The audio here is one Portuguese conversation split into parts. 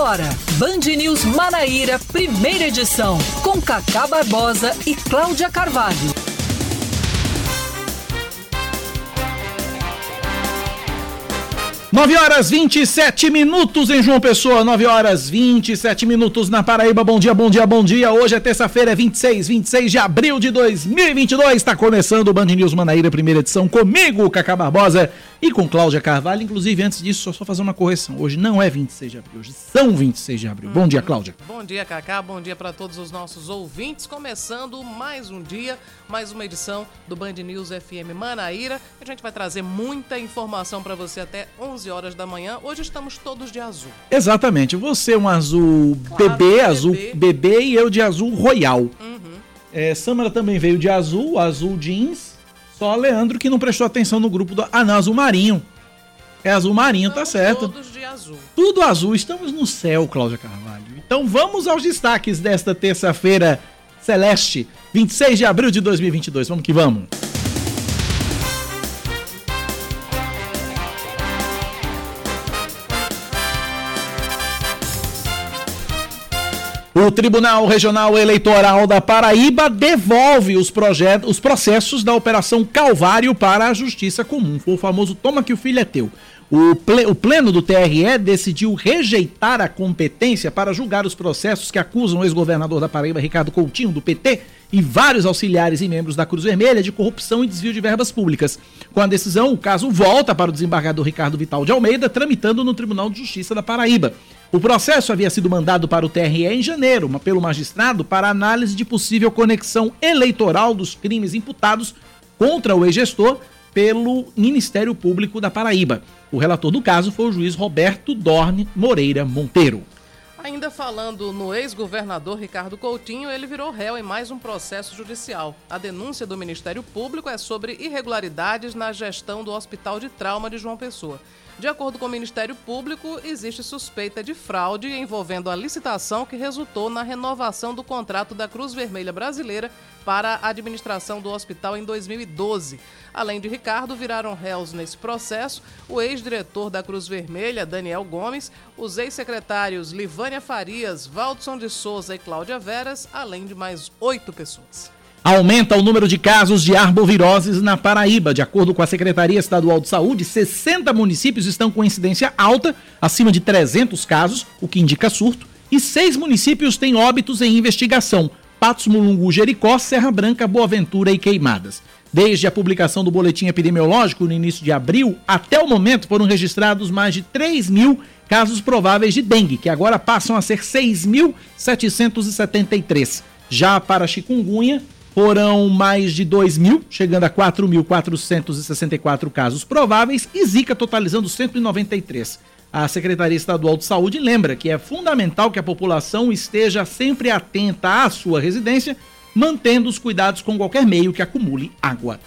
agora, Band News Manaíra, primeira edição, com Cacá Barbosa e Cláudia Carvalho. 9 horas 27 minutos em João Pessoa, 9 horas 27 minutos na Paraíba. Bom dia, bom dia, bom dia. Hoje é terça-feira, 26, 26 de abril de 2022. Está começando o Band News Manaíra, primeira edição, comigo, Cacá Barbosa e com Cláudia Carvalho. Inclusive, antes disso, só, só fazer uma correção. Hoje não é 26 de abril, hoje são 26 de abril. Bom dia, Cláudia. Bom dia, Cacá. Bom dia para todos os nossos ouvintes. Começando mais um dia, mais uma edição do Band News FM Manaíra. A gente vai trazer muita informação para você até 11 11 horas da manhã. Hoje estamos todos de azul. Exatamente. Você um azul claro, bebê, bebê, azul bebê e eu de azul royal. Uhum. É, Samara também veio de azul, azul jeans. Só Leandro que não prestou atenção no grupo do. Ah, não, azul marinho. É azul marinho, tá certo. Todos de azul. Tudo azul. Estamos no céu, Cláudia Carvalho. Então vamos aos destaques desta terça-feira celeste, 26 de abril de 2022. Vamos que vamos. O Tribunal Regional Eleitoral da Paraíba devolve os, projetos, os processos da Operação Calvário para a Justiça Comum. Foi o famoso toma que o filho é teu. O, o Pleno do TRE decidiu rejeitar a competência para julgar os processos que acusam o ex-governador da Paraíba, Ricardo Coutinho, do PT, e vários auxiliares e membros da Cruz Vermelha de corrupção e desvio de verbas públicas. Com a decisão, o caso volta para o desembargador Ricardo Vital de Almeida, tramitando no Tribunal de Justiça da Paraíba. O processo havia sido mandado para o TRE em janeiro, pelo magistrado para análise de possível conexão eleitoral dos crimes imputados contra o ex-gestor pelo Ministério Público da Paraíba. O relator do caso foi o juiz Roberto Dorne Moreira Monteiro. Ainda falando no ex-governador Ricardo Coutinho, ele virou réu em mais um processo judicial. A denúncia do Ministério Público é sobre irregularidades na gestão do Hospital de Trauma de João Pessoa. De acordo com o Ministério Público, existe suspeita de fraude envolvendo a licitação que resultou na renovação do contrato da Cruz Vermelha Brasileira para a administração do hospital em 2012. Além de Ricardo, viraram réus nesse processo o ex-diretor da Cruz Vermelha, Daniel Gomes, os ex-secretários Livânia Farias, Valdson de Souza e Cláudia Veras, além de mais oito pessoas. Aumenta o número de casos de arboviroses na Paraíba. De acordo com a Secretaria Estadual de Saúde, 60 municípios estão com incidência alta, acima de 300 casos, o que indica surto, e seis municípios têm óbitos em investigação: Patos, Mulungu, Jericó, Serra Branca, Boa Ventura e Queimadas. Desde a publicação do boletim epidemiológico no início de abril, até o momento foram registrados mais de 3 mil casos prováveis de dengue, que agora passam a ser 6.773. Já para chikungunya, foram mais de 2 mil, chegando a 4.464 casos prováveis, e Zika totalizando 193. A Secretaria Estadual de Saúde lembra que é fundamental que a população esteja sempre atenta à sua residência, mantendo os cuidados com qualquer meio que acumule água.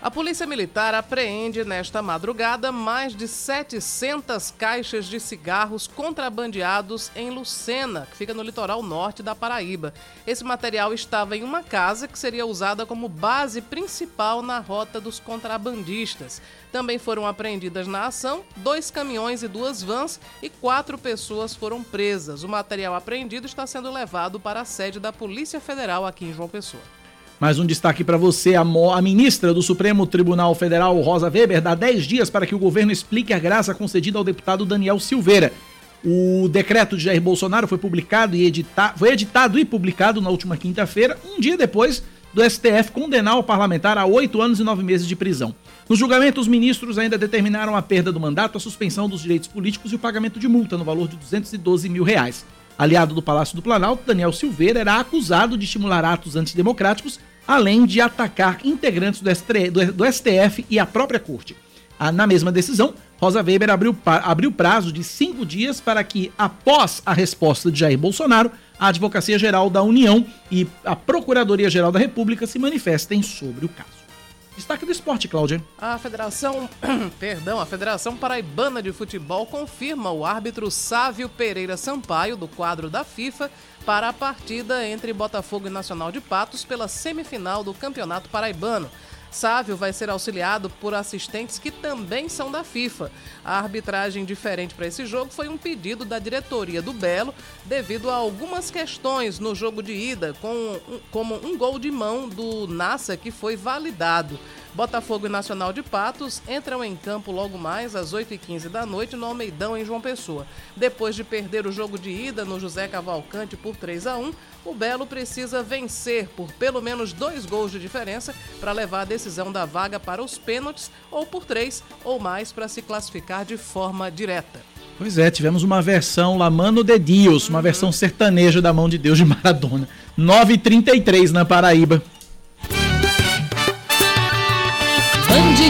A Polícia Militar apreende nesta madrugada mais de 700 caixas de cigarros contrabandeados em Lucena, que fica no litoral norte da Paraíba. Esse material estava em uma casa que seria usada como base principal na rota dos contrabandistas. Também foram apreendidas na ação dois caminhões e duas vans e quatro pessoas foram presas. O material apreendido está sendo levado para a sede da Polícia Federal aqui em João Pessoa. Mais um destaque para você: a, a, ministra do Supremo Tribunal Federal, Rosa Weber, dá 10 dias para que o governo explique a graça concedida ao deputado Daniel Silveira. O decreto de Jair Bolsonaro foi publicado e editado, foi editado e publicado na última quinta-feira, um dia depois do STF condenar o parlamentar a oito anos e nove meses de prisão. No julgamento, os ministros ainda determinaram a perda do mandato, a suspensão dos direitos políticos e o pagamento de multa no valor de 212 mil reais. Aliado do Palácio do Planalto, Daniel Silveira era acusado de estimular atos antidemocráticos além de atacar integrantes do, STF e a própria corte. Na mesma decisão, Rosa Weber abriu, abriu prazo de cinco dias para que, após a resposta de Jair Bolsonaro, a Advocacia Geral da União e a Procuradoria Geral da República se manifestem sobre o caso. Destaque do esporte, Cláudia. A Federação, perdão, a Federação Paraibana de Futebol confirma o árbitro Sávio Pereira Sampaio do quadro da FIFA para a partida entre Botafogo e Nacional de Patos pela semifinal do Campeonato Paraibano. Sávio vai ser auxiliado por assistentes que também são da FIFA. A arbitragem diferente para esse jogo foi um pedido da diretoria do Belo devido a algumas questões no jogo de ida, com, como um gol de mão do Nassa que foi validado. Botafogo e Nacional de Patos entram em campo logo mais às 8h15 da noite no Almeidão, em João Pessoa. Depois de perder o jogo de ida no José Cavalcante por 3 a 1 o Belo precisa vencer por pelo menos dois gols de diferença para levar a decisão da vaga para os pênaltis ou por três ou mais para se classificar de forma direta. Pois é, tivemos uma versão Lamano de Dios, uhum. uma versão sertaneja da mão de Deus de Maradona. 9h33 na Paraíba.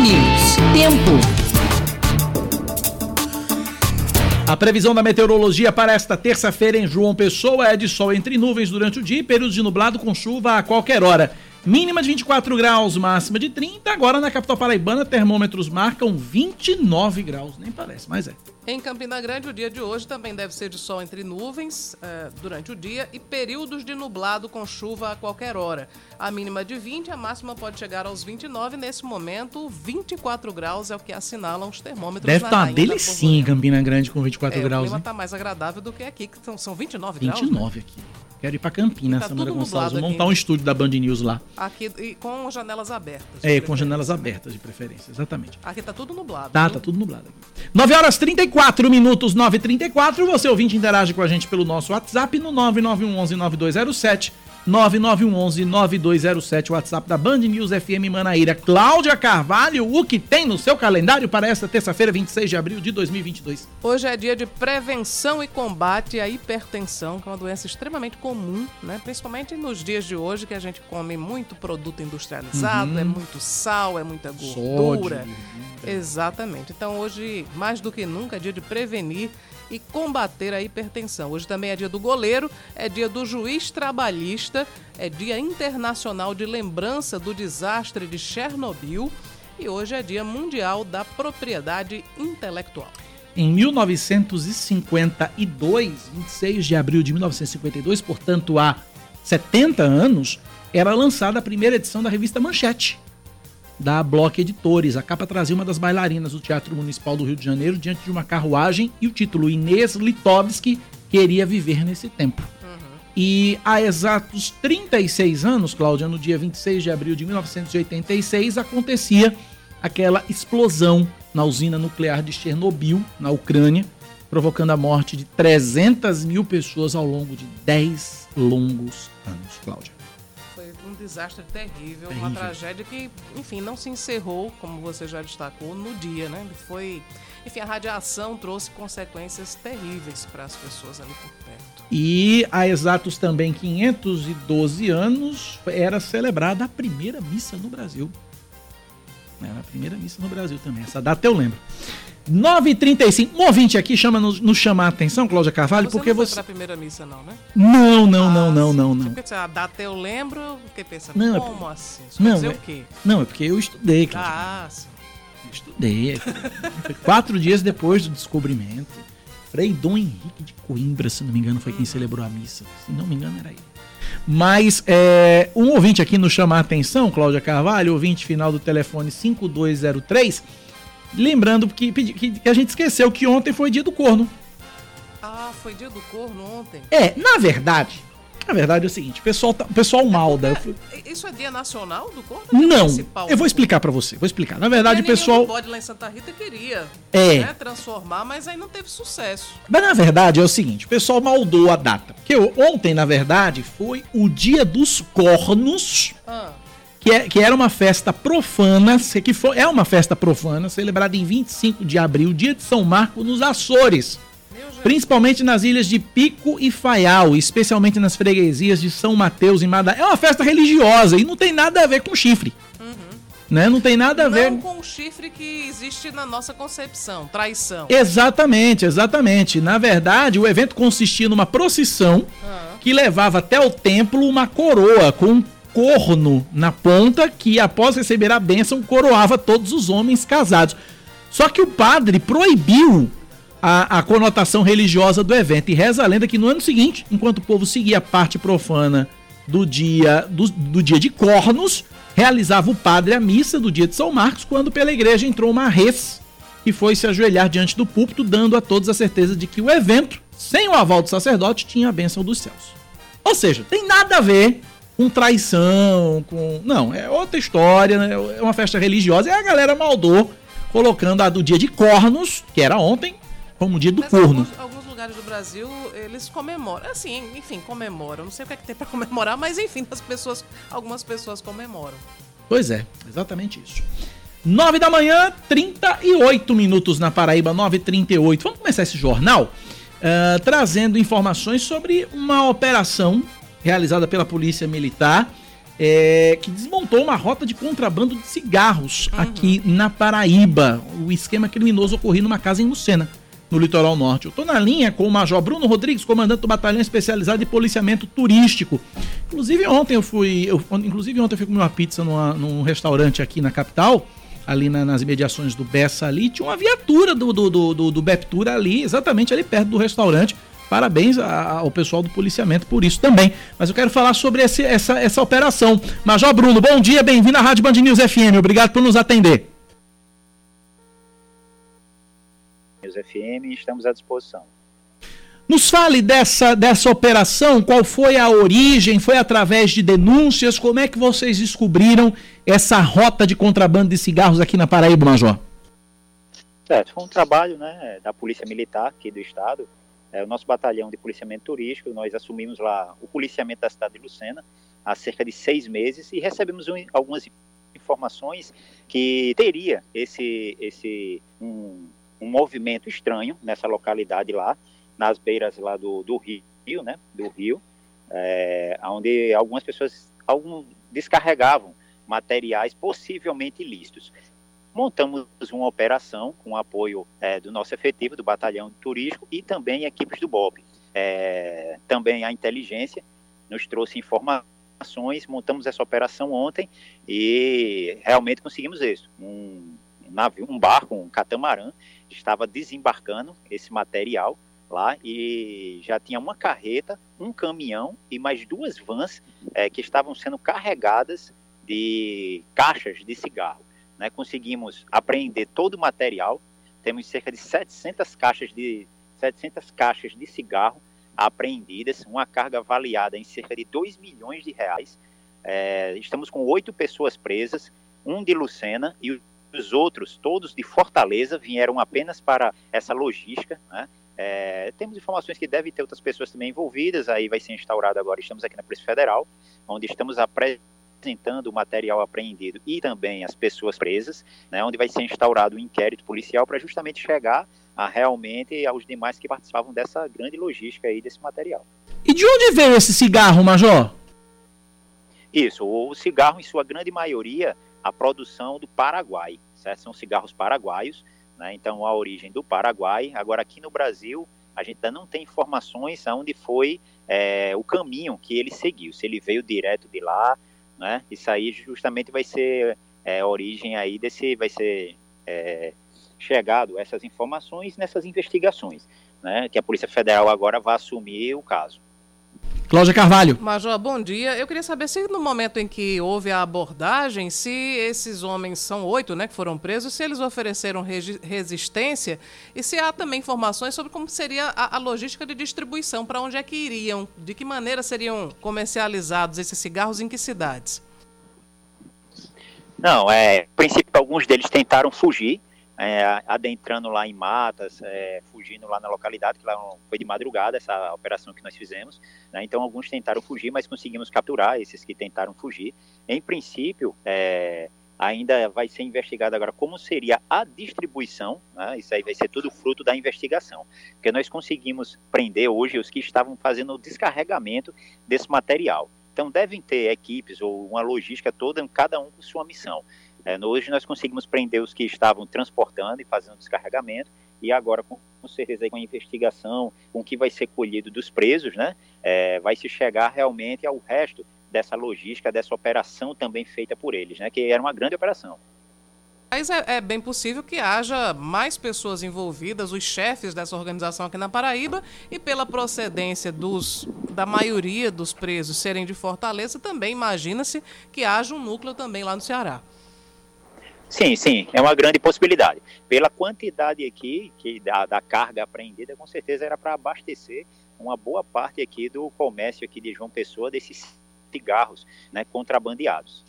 News. Tempo. A previsão da meteorologia para esta terça-feira em João Pessoa é de sol entre nuvens durante o dia e períodos de nublado com chuva a qualquer hora. Mínima de 24 graus, máxima de 30. Agora na capital paraibana, termômetros marcam 29 graus. Nem parece, mas é. Em Campina Grande, o dia de hoje também deve ser de sol entre nuvens uh, durante o dia e períodos de nublado com chuva a qualquer hora. A mínima de 20, a máxima pode chegar aos 29. Nesse momento, 24 graus é o que assinalam os termômetros. Deve estar tá uma delicinha em Campina Grande com 24 é, graus. O clima está mais agradável do que aqui, que são, são 29, 29 graus. 29 né? aqui. Quero ir para Campinas, tá Samara Gonçalves. Vou montar um estúdio da Band News lá. Aqui e com janelas abertas. É, com janelas abertas de preferência, exatamente. Aqui tá tudo nublado. Tá, viu? tá tudo nublado. 9 horas 34 minutos, 9h34. Você ouvinte interage com a gente pelo nosso WhatsApp no 9911 9207 9911-9207, WhatsApp da Band News FM Manaíra. Cláudia Carvalho, o que tem no seu calendário para esta terça-feira, 26 de abril de 2022? Hoje é dia de prevenção e combate à hipertensão, que é uma doença extremamente comum, né? principalmente nos dias de hoje, que a gente come muito produto industrializado, uhum. é muito sal, é muita gordura. Sódio. Exatamente. Então hoje, mais do que nunca, é dia de prevenir e combater a hipertensão. Hoje também é dia do goleiro, é dia do juiz trabalhista, é dia internacional de lembrança do desastre de Chernobyl e hoje é dia mundial da propriedade intelectual. Em 1952, 26 de abril de 1952, portanto há 70 anos, era lançada a primeira edição da revista Manchete da Block Editores. A capa trazia uma das bailarinas do Teatro Municipal do Rio de Janeiro diante de uma carruagem e o título Inês Litovski queria viver nesse tempo. Uhum. E há exatos 36 anos, Cláudia, no dia 26 de abril de 1986, acontecia aquela explosão na usina nuclear de Chernobyl, na Ucrânia, provocando a morte de 300 mil pessoas ao longo de 10 longos anos, Cláudia desastre terrível, terrível, uma tragédia que, enfim, não se encerrou, como você já destacou, no dia, né? Foi, enfim, a radiação trouxe consequências terríveis para as pessoas ali por perto. E há exatos também 512 anos era celebrada a primeira missa no Brasil. Era a primeira missa no Brasil também. Essa data eu lembro. 9h35. Um ouvinte aqui chama, nos, nos chama a atenção, Cláudia Carvalho, você porque não você. Foi pra primeira missa, não, né? Não, não, ah, não, não, não, não. Porque a data eu lembro, fiquei pensando, não, é como é, assim? Isso não, é, o quê? Não, é porque eu estudei, Cláudia. Ah, sim. Eu estudei. foi quatro dias depois do descobrimento. Frei Dom Henrique de Coimbra, se não me engano, foi quem hum. celebrou a missa. Se não me engano, era ele. Mas é, um ouvinte aqui nos chama a atenção, Cláudia Carvalho, ouvinte final do telefone 5203 Lembrando que, que, que a gente esqueceu que ontem foi dia do corno. Ah, foi dia do corno ontem? É, na verdade, na verdade é o seguinte, o pessoal, tá, o pessoal malda. É, isso é dia nacional do corno? Não, eu vou explicar para você, vou explicar. Na verdade, o pessoal... O lá em Santa Rita queria é. né, transformar, mas aí não teve sucesso. Mas na verdade é o seguinte, o pessoal maldou a data. Porque ontem, na verdade, foi o dia dos cornos... Ah que, é, que era uma festa profana, que foi, é uma festa profana, celebrada em 25 de abril, dia de São Marco, nos Açores. Principalmente nas ilhas de Pico e Faial, especialmente nas freguesias de São Mateus e Madeira. É uma festa religiosa e não tem nada a ver com chifre. Uhum. Né? Não tem nada a ver. Não com o chifre que existe na nossa concepção, traição. Exatamente, exatamente. Na verdade, o evento consistia numa procissão uhum. que levava até o templo uma coroa com corno na ponta que, após receber a bênção, coroava todos os homens casados. Só que o padre proibiu a, a, conotação religiosa do evento. E reza a lenda que no ano seguinte, enquanto o povo seguia a parte profana do dia, do, do dia de cornos, realizava o padre a missa do dia de São Marcos, quando pela igreja entrou uma res que foi se ajoelhar diante do púlpito, dando a todos a certeza de que o evento, sem o aval do sacerdote, tinha a bênção dos céus. Ou seja, tem nada a ver com traição, com. Não, é outra história, né? é uma festa religiosa, e a galera maldou, colocando a do dia de cornos, que era ontem, como dia do Mas corno. Alguns, alguns, lugares do Brasil, eles comemoram. Assim, enfim, comemoram. Não sei o que, é que tem para comemorar, mas enfim, as pessoas, algumas pessoas comemoram. Pois é, exatamente isso. 9 da manhã, 38 minutos na Paraíba, 9h38. Vamos começar esse jornal uh, trazendo informações sobre uma operação realizada pela Polícia Militar é, que desmontou uma rota de contrabando de cigarros uhum. aqui na Paraíba. O esquema criminoso ocorreu numa casa em Lucena no litoral norte. Eu estou na linha com o Major Bruno Rodrigues, comandante do Batalhão Especializado de Policiamento Turístico. Inclusive ontem eu fui, eu, inclusive ontem eu fui comer uma pizza numa, num restaurante aqui na capital, ali na, nas imediações do Bessa ali, tinha uma viatura do, do, do, do, do Beptura ali, exatamente ali perto do restaurante. Parabéns ao pessoal do policiamento por isso também. Mas eu quero falar sobre esse, essa, essa operação. Major Bruno, bom dia, bem-vindo à Rádio Band News FM. Obrigado por nos atender. FM estamos à disposição. Nos fale dessa, dessa operação, qual foi a origem? Foi através de denúncias? Como é que vocês descobriram essa rota de contrabando de cigarros aqui na Paraíba, Major? Certo, foi um trabalho né, da Polícia Militar aqui do Estado, é, o nosso batalhão de policiamento turístico, nós assumimos lá o policiamento da cidade de Lucena há cerca de seis meses e recebemos um, algumas informações que teria esse, esse um, um movimento estranho nessa localidade lá, nas beiras lá do, do rio, né, do rio, é, onde algumas pessoas algum, descarregavam materiais possivelmente ilícitos. Montamos uma operação com apoio é, do nosso efetivo, do batalhão turístico e também equipes do BOB. É, também a inteligência nos trouxe informações, montamos essa operação ontem e realmente conseguimos isso. Um, navio, um barco, um catamarã, estava desembarcando esse material lá e já tinha uma carreta, um caminhão e mais duas vans é, que estavam sendo carregadas de caixas de cigarro. Né? Conseguimos apreender todo o material, temos cerca de 700 caixas de 700 caixas de cigarro apreendidas, uma carga avaliada em cerca de 2 milhões de reais. É, estamos com oito pessoas presas, um de Lucena e os outros, todos de Fortaleza, vieram apenas para essa logística. Né? É, temos informações que devem ter outras pessoas também envolvidas, aí vai ser instaurado agora, estamos aqui na Polícia Federal, onde estamos apresentando o material apreendido e também as pessoas presas, né, onde vai ser instaurado um inquérito policial para justamente chegar a realmente aos demais que participavam dessa grande logística aí desse material. E de onde veio esse cigarro, Major? Isso, o cigarro, em sua grande maioria, a produção do Paraguai, certo? São cigarros paraguaios, né? Então, a origem do Paraguai. Agora, aqui no Brasil, a gente ainda não tem informações aonde foi é, o caminho que ele seguiu, se ele veio direto de lá, né? Isso aí justamente vai ser é, origem aí desse, vai ser é, chegado essas informações nessas investigações, né? Que a Polícia Federal agora vai assumir o caso. Cláudia Carvalho. Major, bom dia. Eu queria saber se no momento em que houve a abordagem, se esses homens são oito, né, que foram presos, se eles ofereceram resistência e se há também informações sobre como seria a, a logística de distribuição, para onde é que iriam, de que maneira seriam comercializados esses cigarros, em que cidades? Não, é, a princípio alguns deles tentaram fugir, é, adentrando lá em matas, é, fugindo lá na localidade, que lá foi de madrugada essa operação que nós fizemos. Né? Então, alguns tentaram fugir, mas conseguimos capturar esses que tentaram fugir. Em princípio, é, ainda vai ser investigado agora como seria a distribuição, né? isso aí vai ser tudo fruto da investigação, porque nós conseguimos prender hoje os que estavam fazendo o descarregamento desse material. Então, devem ter equipes ou uma logística toda, cada um com sua missão. É, hoje nós conseguimos prender os que estavam transportando e fazendo descarregamento, e agora, com, com certeza, com a investigação, com o que vai ser colhido dos presos, né, é, vai se chegar realmente ao resto dessa logística, dessa operação também feita por eles, né, que era uma grande operação. Mas é, é, bem possível que haja mais pessoas envolvidas, os chefes dessa organização aqui na Paraíba, e pela procedência dos, da maioria dos presos serem de Fortaleza, também imagina-se que haja um núcleo também lá no Ceará. Sim, sim, é uma grande possibilidade. Pela quantidade aqui que da, da carga apreendida, com certeza era para abastecer uma boa parte aqui do comércio aqui de João Pessoa desses cigarros, né, contrabandeados.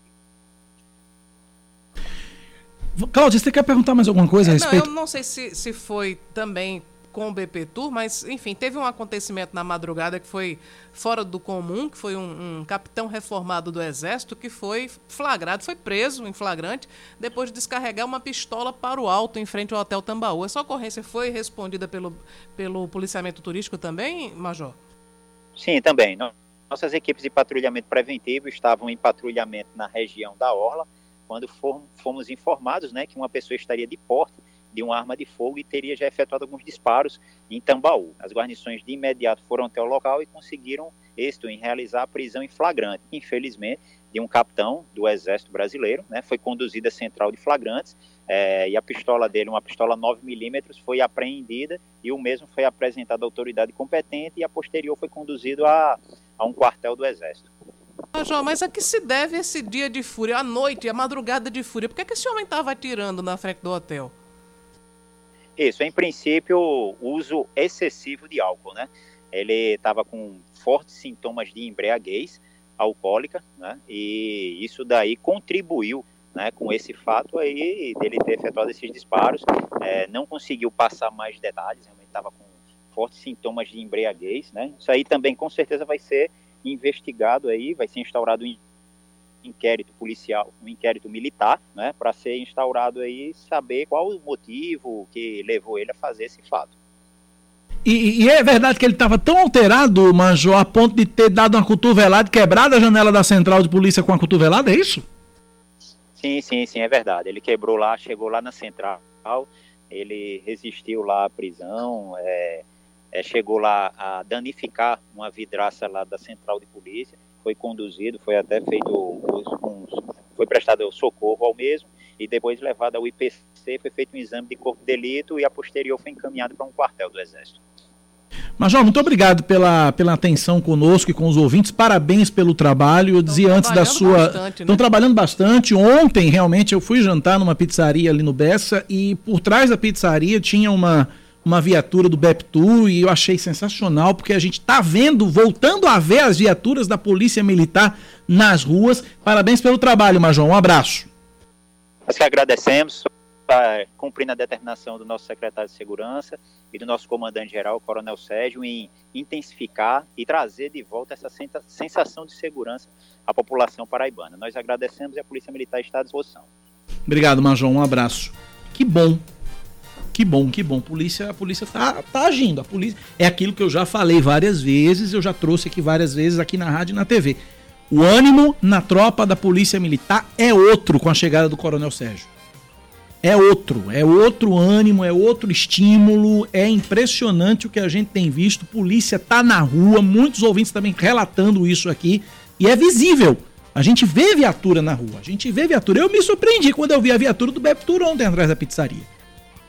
Cláudia, você quer perguntar mais alguma coisa a respeito? Não, eu não sei se, se foi também com o BP Tour, mas enfim, teve um acontecimento na madrugada que foi fora do comum, que foi um, um, capitão reformado do Exército que foi flagrado, foi preso em flagrante, depois de descarregar uma pistola para o alto em frente ao Hotel Tambaú. Essa ocorrência foi respondida pelo, pelo policiamento turístico também, Major? Sim, também. Nossas equipes de patrulhamento preventivo estavam em patrulhamento na região da Orla, quando fomos informados né, que uma pessoa estaria de porte de uma arma de fogo e teria já efetuado alguns disparos em Tambaú. As guarnições de imediato foram até o local e conseguiram êxito em realizar a prisão em flagrante. Infelizmente, de um capitão do Exército Brasileiro, né, foi conduzido à central de flagrantes é, e a pistola dele, uma pistola 9mm, foi apreendida e o mesmo foi apresentado à autoridade competente e a posterior foi conduzido a, a um quartel do Exército. Ah, João, mas a que se deve esse dia de fúria, a noite, a madrugada de fúria? Por que, que esse homem estava atirando na frente do hotel? Isso, em princípio, uso excessivo de álcool, né? Ele estava com fortes sintomas de embriaguez alcoólica, né? E isso daí contribuiu né, com esse fato aí dele ter efetuado esses disparos. É, não conseguiu passar mais detalhes, realmente estava com fortes sintomas de embriaguez, né? Isso aí também com certeza vai ser investigado aí, vai ser instaurado um inquérito policial, um inquérito militar, né, para ser instaurado aí saber qual o motivo que levou ele a fazer esse fato. E, e é verdade que ele estava tão alterado, Manjô, a ponto de ter dado uma cotovelada quebrado a janela da central de polícia com a cotovelada, é isso? Sim, sim, sim, é verdade. Ele quebrou lá, chegou lá na central, ele resistiu lá à prisão, é, é, chegou lá a danificar uma vidraça lá da central de polícia, foi conduzido, foi até feito, um, foi prestado socorro ao mesmo e depois levado ao IPC, foi feito um exame de corpo de delito e a posterior foi encaminhado para um quartel do Exército. Major, muito obrigado pela, pela atenção conosco e com os ouvintes. Parabéns pelo trabalho. Eu dizia antes da sua. Estão né? trabalhando bastante. Ontem, realmente, eu fui jantar numa pizzaria ali no Bessa e por trás da pizzaria tinha uma uma viatura do BEPTU e eu achei sensacional porque a gente está vendo, voltando a ver as viaturas da Polícia Militar nas ruas. Parabéns pelo trabalho, Major. Um abraço. Nós que agradecemos, tá cumprindo a determinação do nosso secretário de Segurança e do nosso comandante-geral, Coronel Sérgio, em intensificar e trazer de volta essa sensação de segurança à população paraibana. Nós agradecemos e a Polícia Militar está à disposição. Obrigado, Major. Um abraço. Que bom que bom, que bom. Polícia, a polícia tá, tá agindo. A polícia é aquilo que eu já falei várias vezes, eu já trouxe aqui várias vezes aqui na rádio e na TV. O ânimo na tropa da Polícia Militar é outro com a chegada do Coronel Sérgio. É outro, é outro ânimo, é outro estímulo, é impressionante o que a gente tem visto. Polícia tá na rua, muitos ouvintes também relatando isso aqui, e é visível. A gente vê viatura na rua, a gente vê viatura. Eu me surpreendi quando eu vi a viatura do Beptur ontem atrás da pizzaria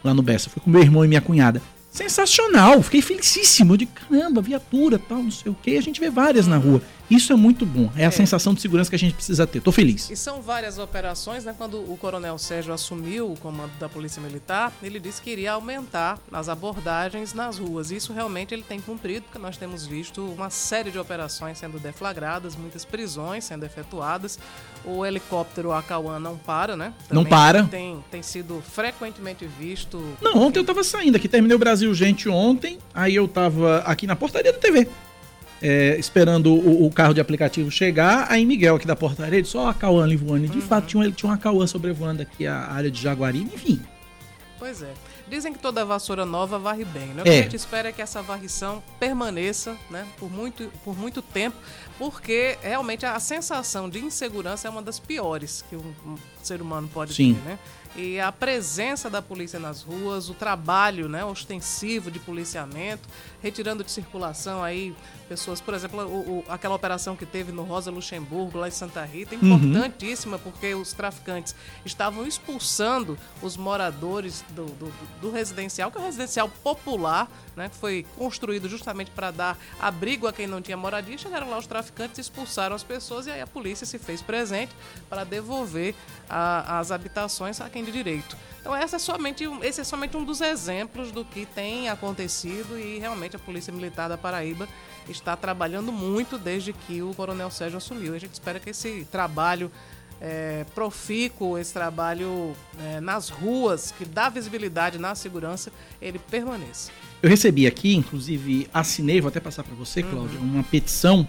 lá no Bessa. Fui com meu irmão e minha cunhada. Sensacional, fiquei felicíssimo. De caramba, viatura, tal, não sei o que. A gente vê várias na rua. Isso é muito bom. É a é. sensação de segurança que a gente precisa ter. Tô feliz. E são várias operações, né? Quando o Coronel Sérgio assumiu o comando da Polícia Militar, ele disse que iria aumentar as abordagens nas ruas. Isso realmente ele tem cumprido, porque nós temos visto uma série de operações sendo deflagradas, muitas prisões sendo efetuadas. O helicóptero Acauã não para, né? Também não para. Tem, tem sido frequentemente visto. Não, ontem eu tava saindo aqui, terminei o Brasil Gente ontem, aí eu tava aqui na portaria da TV é, esperando o, o, carro de aplicativo chegar, aí Miguel aqui da portaria disse, ó a Cauã ali voando. E de uhum. fato tinha, tinha uma Cauã sobrevoando aqui a área de Jaguari, enfim. Pois é. Dizem que toda vassoura nova varre bem, né? O que é. a gente espera é que essa varrição permaneça, né, por muito, por muito tempo, porque realmente a sensação de insegurança é uma das piores que um, um ser humano pode Sim. ter, né? e a presença da polícia nas ruas, o trabalho né, ostensivo de policiamento, retirando de circulação aí pessoas, por exemplo, o, o, aquela operação que teve no Rosa Luxemburgo, lá em Santa Rita, uhum. importantíssima, uhum. porque os traficantes estavam expulsando os moradores do, do, do residencial, que é um residencial popular, né, que foi construído justamente para dar abrigo a quem não tinha moradia. Chegaram lá os traficantes, expulsaram as pessoas e aí a polícia se fez presente para devolver a, as habitações a quem de direito. Então essa é somente, esse é somente um dos exemplos do que tem acontecido e realmente a Polícia Militar da Paraíba está trabalhando muito desde que o Coronel Sérgio assumiu. A gente espera que esse trabalho é, profícuo, esse trabalho é, nas ruas, que dá visibilidade na segurança, ele permaneça. Eu recebi aqui, inclusive assinei, vou até passar para você, Cláudia, uhum. uma petição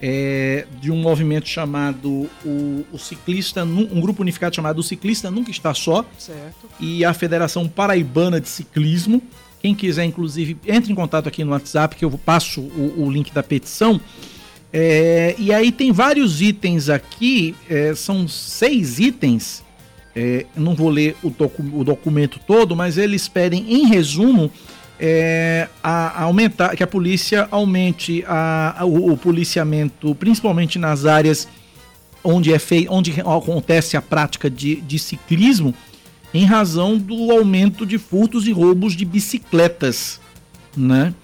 é, de um movimento chamado o, o, Ciclista, um grupo unificado chamado O Ciclista Nunca Está Só. Certo. E a Federação Paraibana de Ciclismo. Quem quiser, inclusive, entre em contato aqui no WhatsApp, que eu passo o, o link da petição. É, e aí tem vários itens aqui, é, são seis itens. É, não vou ler o, docu o documento todo, mas eles pedem, em resumo, é, a, a aumentar, que a polícia aumente a, a, o, o, policiamento, principalmente nas áreas onde é onde acontece a prática de, de ciclismo, em razão do aumento de furtos e roubos de bicicletas, né?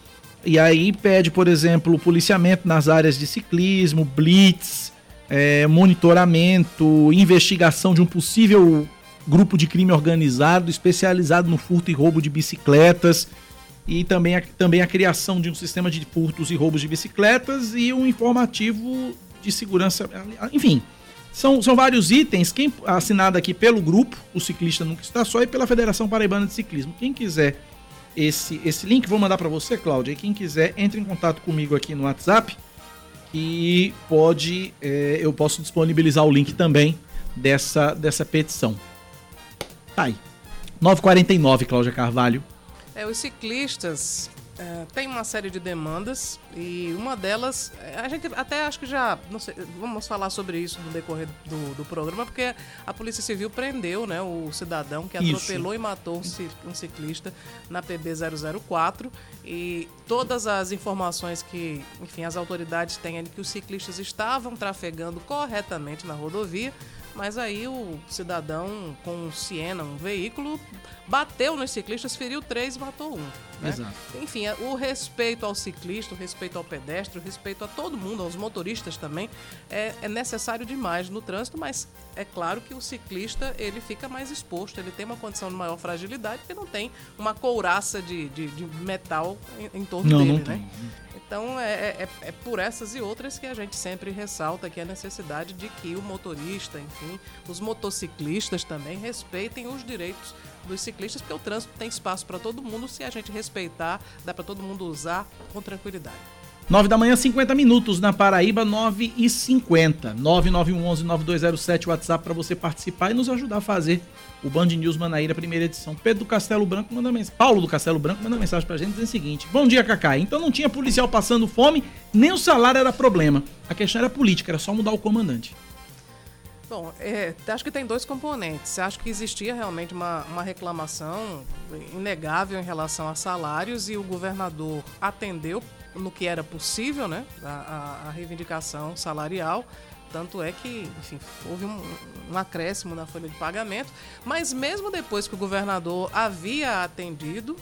E aí pede, por exemplo, policiamento nas áreas de ciclismo, blitz, é, monitoramento, investigação de um possível grupo de crime organizado especializado no furto e roubo de bicicletas e também a, também a criação de um sistema de furtos e roubos de bicicletas e um informativo de segurança. Enfim, são, são vários itens. Quem assinado aqui pelo grupo, o Ciclista Nunca Está Só, e pela Federação Paraibana de Ciclismo. Quem quiser esse, esse link, vou mandar para você, Cláudia. E quem quiser, entre em contato comigo aqui no WhatsApp. E pode, é, eu posso disponibilizar o link também dessa, dessa petição. Tá aí. 949, Cláudia Carvalho. É, os ciclistas é, têm uma série de demandas e uma delas, a gente até acho que já, não sei, vamos falar sobre isso no decorrer do, do programa, porque a Polícia Civil prendeu né, o cidadão que atropelou isso. e matou um, ciclista na PB 004 e todas as informações que, enfim, as autoridades têm é que os ciclistas estavam trafegando corretamente na rodovia, mas aí o cidadão com um Siena, um veículo, bateu nos ciclistas, feriu três e matou um. Né? Exato. Enfim, é, o respeito ao ciclista, o respeito ao pedestre, o respeito a todo mundo, aos motoristas também, é, é necessário demais no trânsito, mas é claro que o ciclista ele fica mais exposto, ele tem uma condição de maior fragilidade, porque não tem uma couraça de, de, de metal em, em torno não, dele, não né? Tem. Então é, é, é, é, por essas e outras que a gente sempre ressalta que a necessidade de que o motorista, enfim, os motociclistas também respeitem os direitos dos ciclistas, porque o trânsito tem espaço para todo mundo. Se a gente respeitar, dá para todo mundo usar com tranquilidade. 9 da manhã, 50 minutos na Paraíba, 9 e 50. 9911-9207, WhatsApp para você participar e nos ajudar a fazer o Band News Manaíra, primeira edição. Pedro do Castelo Branco manda mensagem. Paulo do Castelo Branco manda mensagem pra gente dizendo o seguinte: Bom dia, Cacá. Então não tinha policial passando fome, nem o salário era problema. A questão era política, era só mudar o comandante. Bom, é, acho que tem dois componentes. Acho que existia realmente uma, uma reclamação inegável em relação a salários e o governador atendeu no que era possível, né? A, a, a reivindicação salarial. Tanto é que, enfim, houve um, um, acréscimo na folha de pagamento. Mas mesmo depois que o governador havia atendido,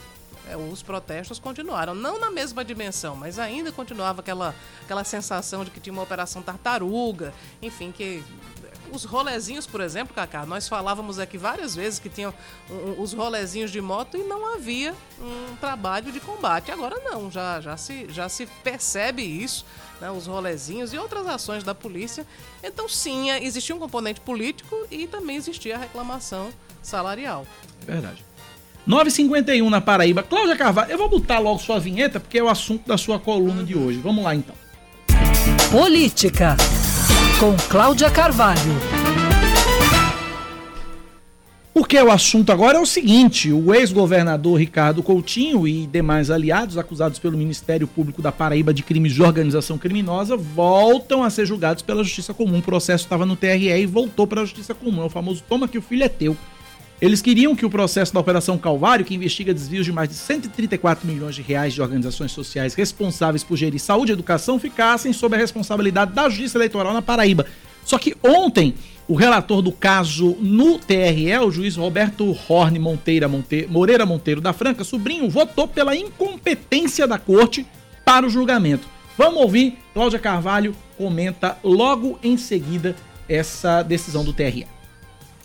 é, os protestos continuaram. Não na mesma dimensão, mas ainda continuava aquela, aquela sensação de que tinha uma operação tartaruga, enfim, que os rolezinhos, por exemplo, Cacá, nós falávamos aqui várias vezes que tinham um, os rolezinhos de moto e não havia um trabalho de combate. Agora não, já, já, se, já se percebe isso, né, os rolezinhos e outras ações da polícia. Então, sim, é, existia um componente político e também existia a reclamação salarial. Verdade. 9h51 na Paraíba. Cláudia Carvalho, eu vou botar logo sua vinheta porque é o assunto da sua coluna de hoje. Vamos lá então. Política com Cláudia Carvalho. Porque o assunto agora é o seguinte: o ex-governador Ricardo Coutinho e demais aliados acusados pelo Ministério Público da Paraíba de crimes de organização criminosa voltam a ser julgados pela Justiça Comum. O processo estava no TRE e voltou para a Justiça Comum. É o famoso toma que o filho é teu. Eles queriam que o processo da Operação Calvário, que investiga desvios de mais de 134 milhões de reais de organizações sociais responsáveis por gerir saúde e educação, ficassem sob a responsabilidade da Justiça Eleitoral na Paraíba. Só que ontem, o relator do caso no TRE, o juiz Roberto Horne Monteira Monte... Moreira Monteiro da Franca, sobrinho, votou pela incompetência da corte para o julgamento. Vamos ouvir, Cláudia Carvalho comenta logo em seguida essa decisão do TRE.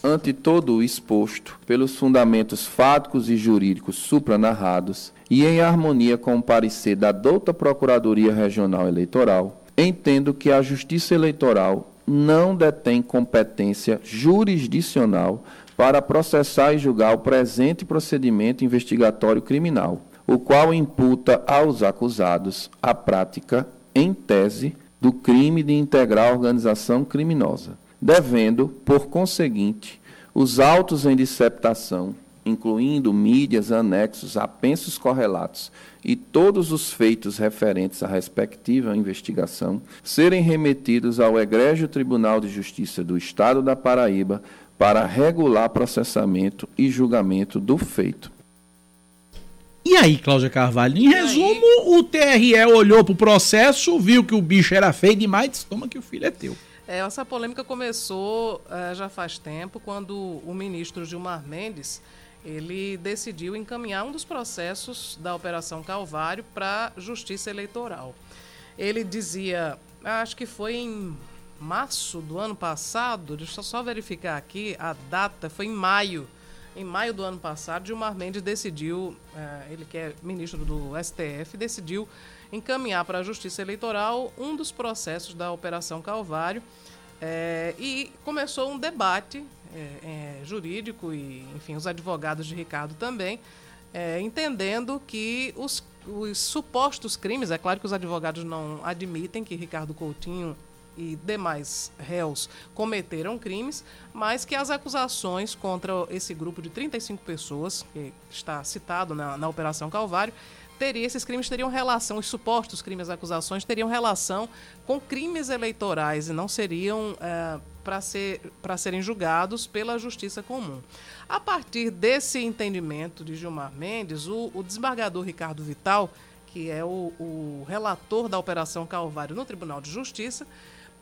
Ante todo o exposto pelos fundamentos fáticos e jurídicos supranarrados e em harmonia com o parecer da douta Procuradoria Regional Eleitoral, entendo que a Justiça Eleitoral não detém competência jurisdicional para processar e julgar o presente procedimento investigatório criminal, o qual imputa aos acusados a prática, em tese, do crime de integrar organização criminosa, devendo, por conseguinte, os autos em disceptação, incluindo mídias, anexos, apensos correlatos e todos os feitos referentes à respectiva investigação, serem remetidos ao Egrégio Tribunal de Justiça do Estado da Paraíba para regular processamento e julgamento do feito. E aí, Cláudia Carvalho? Em resumo, o TRE olhou pro processo, viu que o bicho era feio demais, disse, toma que o filho é teu. É, essa polêmica começou é, já faz tempo, quando o ministro Gilmar Mendes ele decidiu encaminhar um dos processos da Operação Calvário para a Justiça Eleitoral. Ele dizia, acho que foi em março do ano passado, deixa eu só verificar aqui, a data foi em maio em maio do ano passado, Gilmar Mendes decidiu, eh, ele que é ministro do STF, decidiu encaminhar para a Justiça Eleitoral um dos processos da Operação Calvário eh, e começou um debate eh, jurídico e, enfim, os advogados de Ricardo também, entendendo que os, os supostos crimes, é claro que os advogados não admitem que Ricardo Coutinho e demais réus cometeram crimes, mas que as acusações contra esse grupo de 35 pessoas, que está citado na, na Operação Calvário, teria, esses crimes teriam relação, os supostos crimes, acusações teriam relação com crimes eleitorais e não seriam é, para ser, serem julgados pela justiça comum. A partir desse entendimento de Gilmar Mendes, o, o desembargador Ricardo Vital, que é o, o relator da Operação Calvário no Tribunal de Justiça,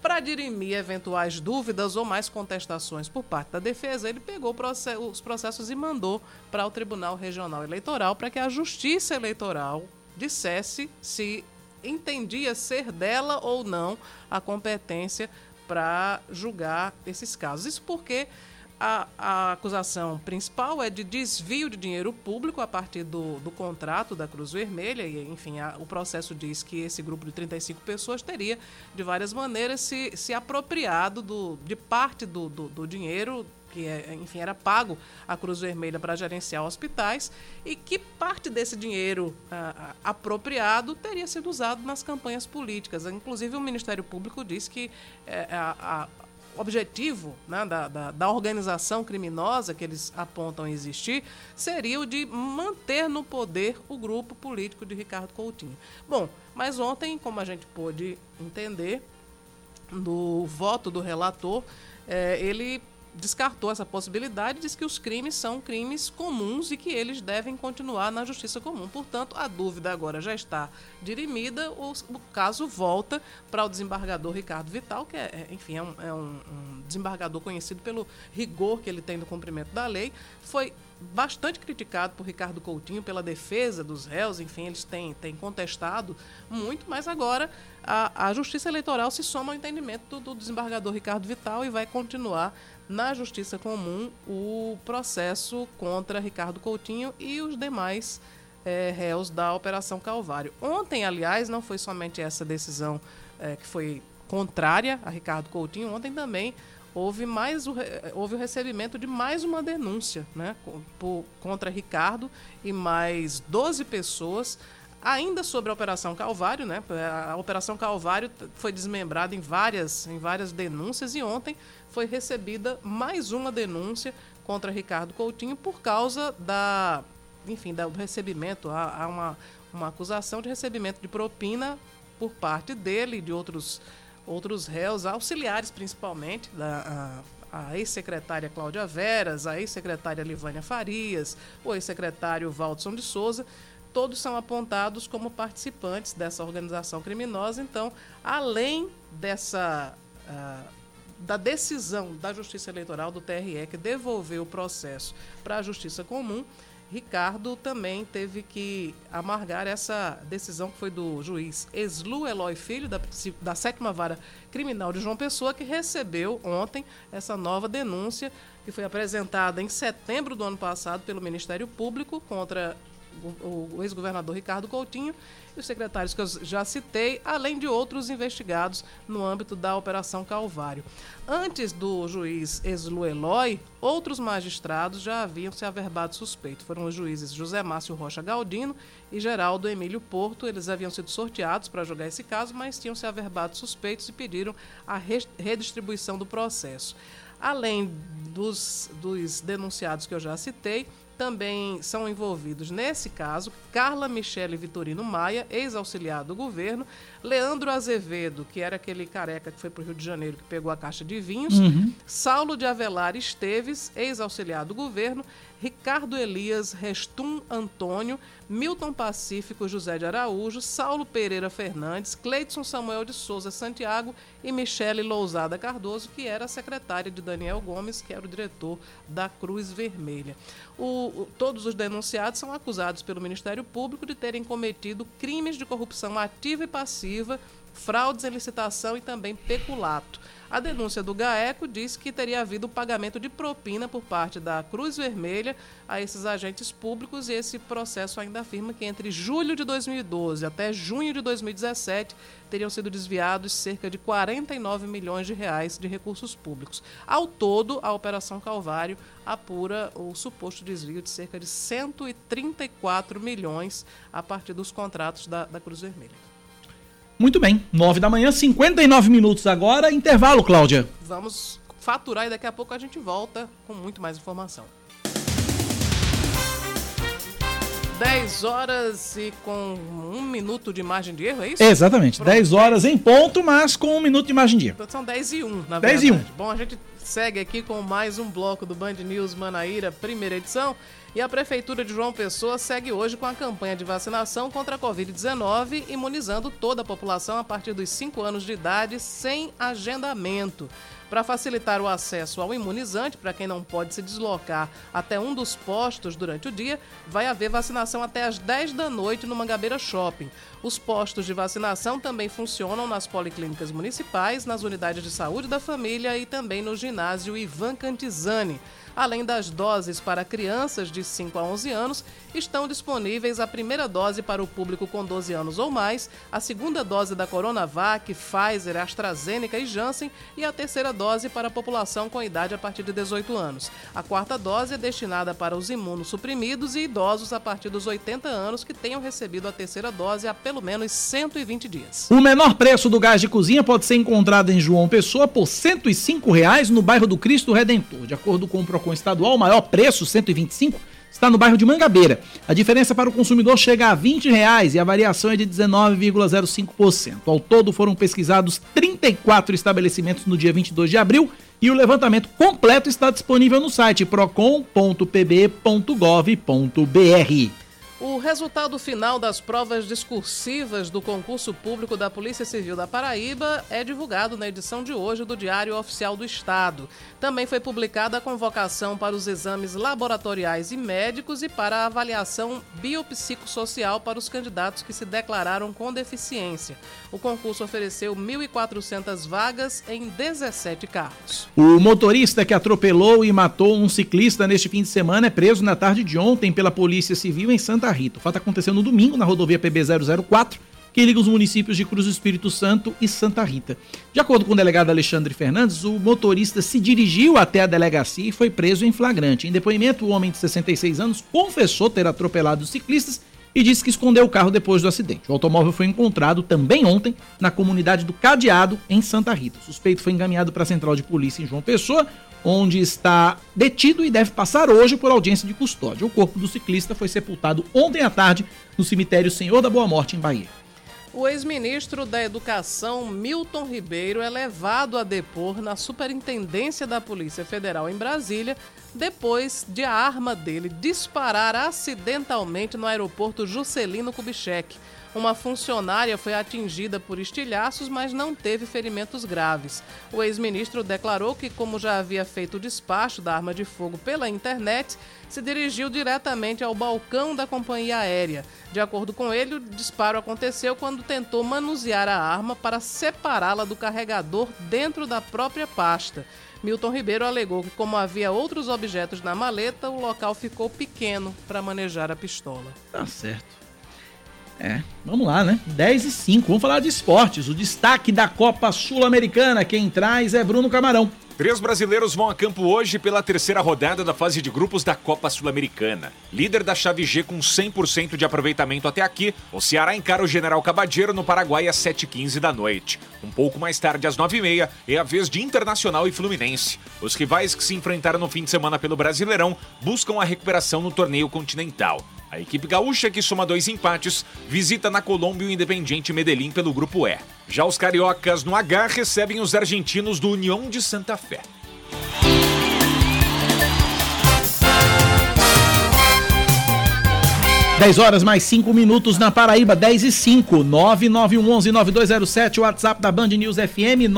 para dirimir eventuais dúvidas ou mais contestações por parte da defesa, ele pegou os processos e mandou para o Tribunal Regional Eleitoral para que a Justiça Eleitoral dissesse se entendia ser dela ou não a competência para julgar esses casos. Isso porque a, a, acusação principal é de desvio de dinheiro público a partir do, do contrato da Cruz Vermelha, e enfim, a, o processo diz que esse grupo de 35 pessoas teria, de várias maneiras, se, se apropriado do, de parte do, do, do dinheiro que é, enfim, era pago à Cruz Vermelha para gerenciar hospitais e que parte desse dinheiro apropriado teria sido usado nas campanhas políticas. Inclusive, o Ministério Público disse que é, a, objetivo né, da, da, da, organização criminosa que eles apontam existir seria o de manter no poder o grupo político de Ricardo Coutinho. Bom, mas ontem, como a gente pôde entender, no voto do relator, é, ele descartou essa possibilidade, diz que os crimes são crimes comuns e que eles devem continuar na justiça comum. Portanto, a dúvida agora já está dirimida, o, caso volta para o desembargador Ricardo Vital, que é, é enfim, é, um, é um, um desembargador conhecido pelo rigor que ele tem no cumprimento da lei. Foi bastante criticado por Ricardo Coutinho pela defesa dos réus, enfim, eles têm, têm contestado muito, mas agora a, a Justiça Eleitoral se soma ao entendimento do, do desembargador Ricardo Vital e vai continuar na Justiça Comum o processo contra Ricardo Coutinho e os demais é, réus da Operação Calvário. Ontem, aliás, não foi somente essa decisão é, que foi contrária a Ricardo Coutinho, ontem também houve, mais o, houve o recebimento de mais uma denúncia né, por, contra Ricardo e mais 12 pessoas Ainda sobre a Operação Calvário, né? A Operação Calvário foi desmembrada em várias, em várias denúncias e ontem foi recebida mais uma denúncia contra Ricardo Coutinho por causa da, enfim, do recebimento, há, há uma, uma acusação de recebimento de propina por parte dele e de outros, outros réus, auxiliares principalmente, da, a, a ex-secretária Cláudia Veras, a ex-secretária Livânia Farias, o ex-secretário Valdson de Souza, todos são apontados como participantes dessa organização criminosa. Então, além dessa uh, da decisão da Justiça Eleitoral do TRE que devolveu o processo para a Justiça Comum, Ricardo também teve que amargar essa decisão que foi do juiz Eslu Eloy Filho, da, da sétima vara criminal de João Pessoa, que recebeu ontem essa nova denúncia que foi apresentada em setembro do ano passado pelo Ministério Público contra o, ex-governador Ricardo Coutinho e os secretários que eu já citei, além de outros investigados no âmbito da Operação Calvário. Antes do juiz Eslu Eloy, outros magistrados já haviam se averbado suspeito. Foram os juízes José Márcio Rocha Galdino e Geraldo Emílio Porto. Eles haviam sido sorteados para julgar esse caso, mas tinham se averbado suspeitos e pediram a redistribuição do processo. Além dos, dos denunciados que eu já citei, também são envolvidos, nesse caso, Carla Michele Vitorino Maia, ex-auxiliar do governo, Leandro Azevedo, que era aquele careca que foi para o Rio de Janeiro que pegou a caixa de vinhos, uhum. Saulo de Avelar Esteves, ex-auxiliar do governo, Ricardo Elias Restum Antônio, Milton Pacífico José de Araújo, Saulo Pereira Fernandes, Cleidson Samuel de Souza Santiago e Michele Lousada Cardoso, que era a secretária de Daniel Gomes, que era o diretor da Cruz Vermelha. O, todos os denunciados são acusados pelo Ministério Público de terem cometido crimes de corrupção ativa e passiva, fraudes em licitação e também peculato. A denúncia do GAECO diz que teria havido pagamento de propina por parte da Cruz Vermelha a esses agentes públicos e esse processo ainda afirma que entre julho de 2012 até junho de 2017 teriam sido desviados cerca de 49 milhões de reais de recursos públicos. Ao todo, a Operação Calvário apura o suposto desvio de cerca de 134 milhões a partir dos contratos da, da Cruz Vermelha. Muito bem, 9 da manhã, 59 minutos agora, intervalo, Cláudia. Vamos faturar e daqui a pouco a gente volta com muito mais informação. 10 horas e com um minuto de margem de erro, é isso? Exatamente, Pronto. 10 horas em ponto, mas com um minuto de margem de erro. Então são 10 e 1, na 10 verdade. e 1. Bom, a gente segue aqui com mais um bloco do Band News Manaíra, primeira edição. E a Prefeitura de João Pessoa segue hoje com a campanha de vacinação contra a Covid-19, imunizando toda a população a partir dos 5 anos de idade, sem agendamento. Para facilitar o acesso ao imunizante, para quem não pode se deslocar até um dos postos durante o dia, vai haver vacinação até às 10 da noite no Mangabeira Shopping. Os postos de vacinação também funcionam nas policlínicas municipais, nas unidades de saúde da família e também no ginásio Ivan Cantizani. Além das doses para crianças de 5 a 11 anos, estão disponíveis a primeira dose para o público com 12 anos ou mais, a segunda dose da Coronavac, Pfizer, AstraZeneca e Janssen e a terceira dose para a população com idade a partir de 18 anos. A quarta dose é destinada para os imunossuprimidos e idosos a partir dos 80 anos que tenham recebido a terceira dose há pelo menos 120 dias. O menor preço do gás de cozinha pode ser encontrado em João Pessoa por 105 reais no bairro do Cristo Redentor. De acordo com o Procon estadual, o maior preço, 125, está no bairro de Mangabeira. A diferença para o consumidor chega a 20 reais e a variação é de 19,05%. Ao todo foram pesquisados 34 estabelecimentos no dia 22 de abril e o levantamento completo está disponível no site procon.pb.gov.br. O resultado final das provas discursivas do concurso público da Polícia Civil da Paraíba é divulgado na edição de hoje do Diário Oficial do Estado. Também foi publicada a convocação para os exames laboratoriais e médicos e para a avaliação biopsicossocial para os candidatos que se declararam com deficiência. O concurso ofereceu 1.400 vagas em 17 carros. O motorista que atropelou e matou um ciclista neste fim de semana é preso na tarde de ontem pela Polícia Civil em Santa Rita. O fato aconteceu no domingo na rodovia PB004, que liga os municípios de Cruz do Espírito Santo e Santa Rita. De acordo com o delegado Alexandre Fernandes, o motorista se dirigiu até a delegacia e foi preso em flagrante. Em depoimento, o homem de 66 anos confessou ter atropelado os ciclistas e disse que escondeu o carro depois do acidente. O automóvel foi encontrado também ontem na comunidade do Cadeado, em Santa Rita. O suspeito foi encaminhado para a central de polícia em João Pessoa, onde está detido e deve passar hoje por audiência de custódia. O corpo do ciclista foi sepultado ontem à tarde no cemitério Senhor da Boa Morte, em Bahia. O ex-ministro da Educação, Milton Ribeiro, é levado a depor na Superintendência da Polícia Federal em Brasília, depois de a arma dele disparar acidentalmente no aeroporto Juscelino Kubitschek. Uma funcionária foi atingida por estilhaços, mas não teve ferimentos graves. O ex-ministro declarou que, como já havia feito o despacho da arma de fogo pela internet, se dirigiu diretamente ao balcão da companhia aérea. De acordo com ele, o disparo aconteceu quando tentou manusear a arma para separá-la do carregador dentro da própria pasta. Milton Ribeiro alegou que, como havia outros objetos na maleta, o local ficou pequeno para manejar a pistola. Tá certo. É, vamos lá, né? 10 e 5. Vamos falar de esportes. O destaque da Copa Sul-Americana. Quem traz é Bruno Camarão. Três brasileiros vão a campo hoje pela terceira rodada da fase de grupos da Copa Sul-Americana. Líder da chave G com 100% de aproveitamento até aqui, o Ceará encara o General Cabadeiro no Paraguai às 7h15 da noite. Um pouco mais tarde, às 9h30, é a vez de Internacional e Fluminense. Os rivais que se enfrentaram no fim de semana pelo Brasileirão buscam a recuperação no torneio continental. A equipe gaúcha, que soma dois empates, visita na Colômbia o Independiente Medellín pelo Grupo E. Já os cariocas no H recebem os argentinos do União de Santa Fé. Dez horas mais cinco minutos na Paraíba, 10 e 5, 9911-9207, WhatsApp da Band News FM,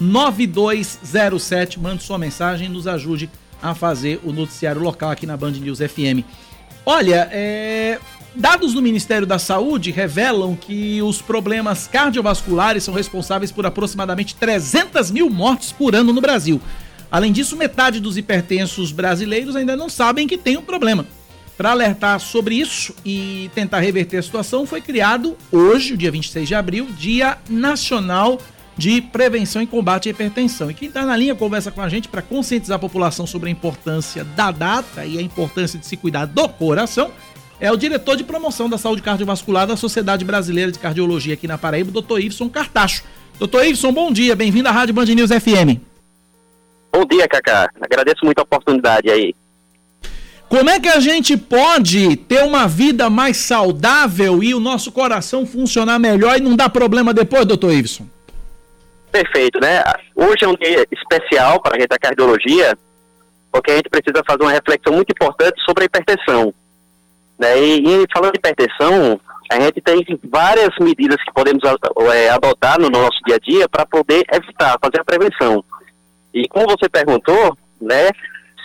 9911-9207. Mande sua mensagem e nos ajude a fazer o noticiário local aqui na Band News FM. Olha, é... dados do Ministério da Saúde revelam que os problemas cardiovasculares são responsáveis por aproximadamente 300 mil mortes por ano no Brasil. Além disso, metade dos hipertensos brasileiros ainda não sabem que tem um problema. Para alertar sobre isso e tentar reverter a situação, foi criado hoje, dia 26 de abril, Dia Nacional de Prevenção e Combate à Hipertensão. E quem está na linha conversa com a gente para conscientizar a população sobre a importância da data e a importância de se cuidar do coração é o diretor de promoção da saúde cardiovascular da Sociedade Brasileira de Cardiologia aqui na Paraíba, doutor Iveson Cartacho. Doutor Iveson, bom dia, bem-vindo à Rádio Band News FM. Bom dia, Cacá. Agradeço muito a oportunidade aí. Como é que a gente pode ter uma vida mais saudável e o nosso coração funcionar melhor e não dar problema depois, doutor Iveson? Perfeito, né? Hoje é um dia especial para a gente da cardiologia, porque a gente precisa fazer uma reflexão muito importante sobre a hipertensão. Né? E, e falando de hipertensão, a gente tem várias medidas que podemos é, adotar no nosso dia a dia para poder evitar, fazer a prevenção. E como você perguntou, né,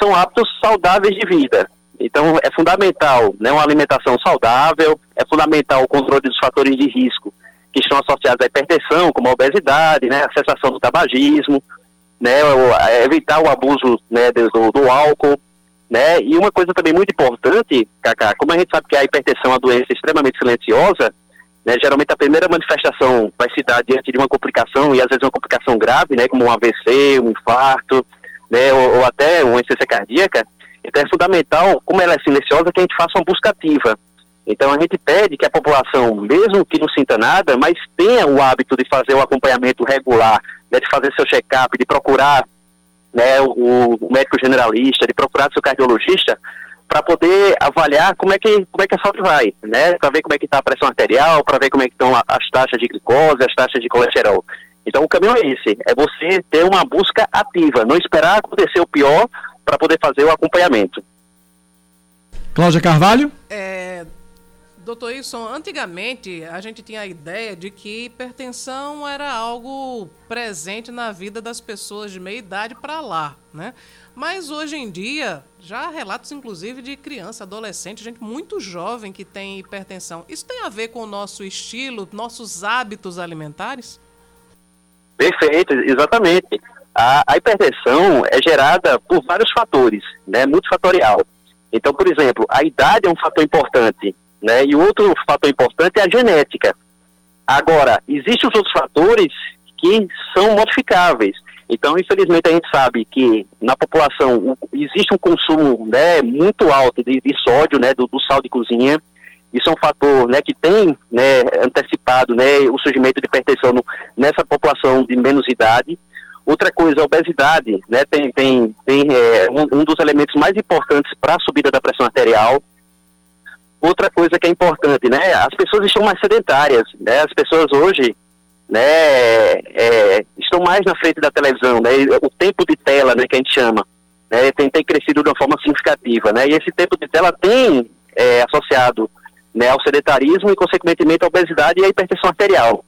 são hábitos saudáveis de vida. Então é fundamental, né, uma alimentação saudável, é fundamental o controle dos fatores de risco que estão associados à hipertensão, como a obesidade, né, a cessação do tabagismo, né, evitar o abuso né, do, do, álcool, né, e uma coisa também muito importante, Cacá, como a gente sabe que a hipertensão é uma doença extremamente silenciosa, né, geralmente a primeira manifestação vai se dar diante de uma complicação, e às vezes uma complicação grave, né, como um AVC, um infarto, né, ou, ou até uma insuficiência cardíaca, então é fundamental, como ela é silenciosa, que a gente faça uma busca ativa, então a gente pede que a população, mesmo que não sinta nada, mas tenha o hábito de fazer o acompanhamento regular, né, de fazer seu check-up, de procurar né, o, o, médico generalista, de procurar seu cardiologista, para poder avaliar como é que como é que a saúde vai, né? Para ver como é que está a pressão arterial, para ver como é que estão as taxas de glicose, as taxas de colesterol. Então o caminho é esse, é você ter uma busca ativa, não esperar acontecer o pior para poder fazer o acompanhamento. Cláudia Carvalho? É, Doutor Wilson, antigamente a gente tinha a ideia de que hipertensão era algo presente na vida das pessoas de meia idade para lá, né? Mas hoje em dia, já há relatos inclusive de criança, adolescente, gente muito jovem que tem hipertensão. Isso tem a ver com o nosso estilo, nossos hábitos alimentares? Perfeito, exatamente. A, a hipertensão é gerada por vários fatores, né? Multifatorial. Então, por exemplo, a idade é um fator importante. Né? E outro fator importante é a genética. Agora, existem os outros fatores que são modificáveis. Então, infelizmente, a gente sabe que na população existe um consumo né, muito alto de, de sódio, né, do, do, sal de cozinha. Isso é um fator né, que tem né, antecipado né, o surgimento de hipertensão no, nessa população de menos idade. Outra coisa, a obesidade, né, tem, tem, tem é, um, um dos elementos mais importantes para a subida da pressão arterial. Outra coisa que é importante, né? As pessoas estão mais sedentárias, né? As pessoas hoje, né, é, estão mais na frente da televisão, né? O tempo de tela, né, que a gente chama, né, tem, tem crescido de uma forma significativa, né? E esse tempo de tela tem é, associado né, ao sedentarismo e, consequentemente, à obesidade e à hipertensão arterial.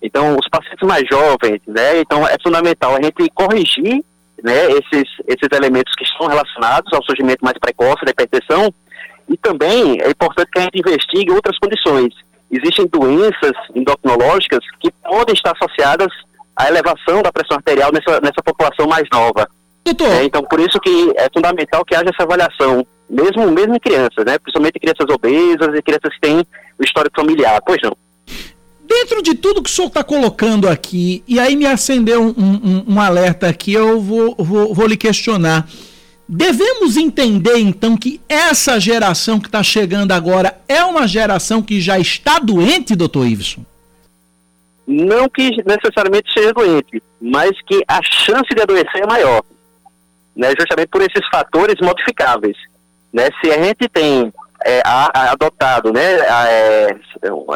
Então, os pacientes mais jovens, né, então é fundamental a gente corrigir né, esses, esses elementos que estão relacionados ao surgimento mais precoce da hipertensão e também é importante que a gente investigue outras condições. Existem doenças endocrinológicas que podem estar associadas à elevação da pressão arterial nessa, nessa população mais nova. Doutor. É, então, por isso que é fundamental que haja essa avaliação, mesmo, mesmo em crianças, né? Principalmente crianças obesas e crianças que têm o histórico familiar. Pois não. Dentro de tudo que o senhor está colocando aqui, e aí me acendeu um, um, um alerta aqui, eu vou, vou, vou lhe questionar. Devemos entender então que essa geração que está chegando agora é uma geração que já está doente, doutor Iveson? Não que necessariamente seja doente, mas que a chance de adoecer é maior né, justamente por esses fatores modificáveis. Né? Se a gente tem é, a, a, adotado né, a, é,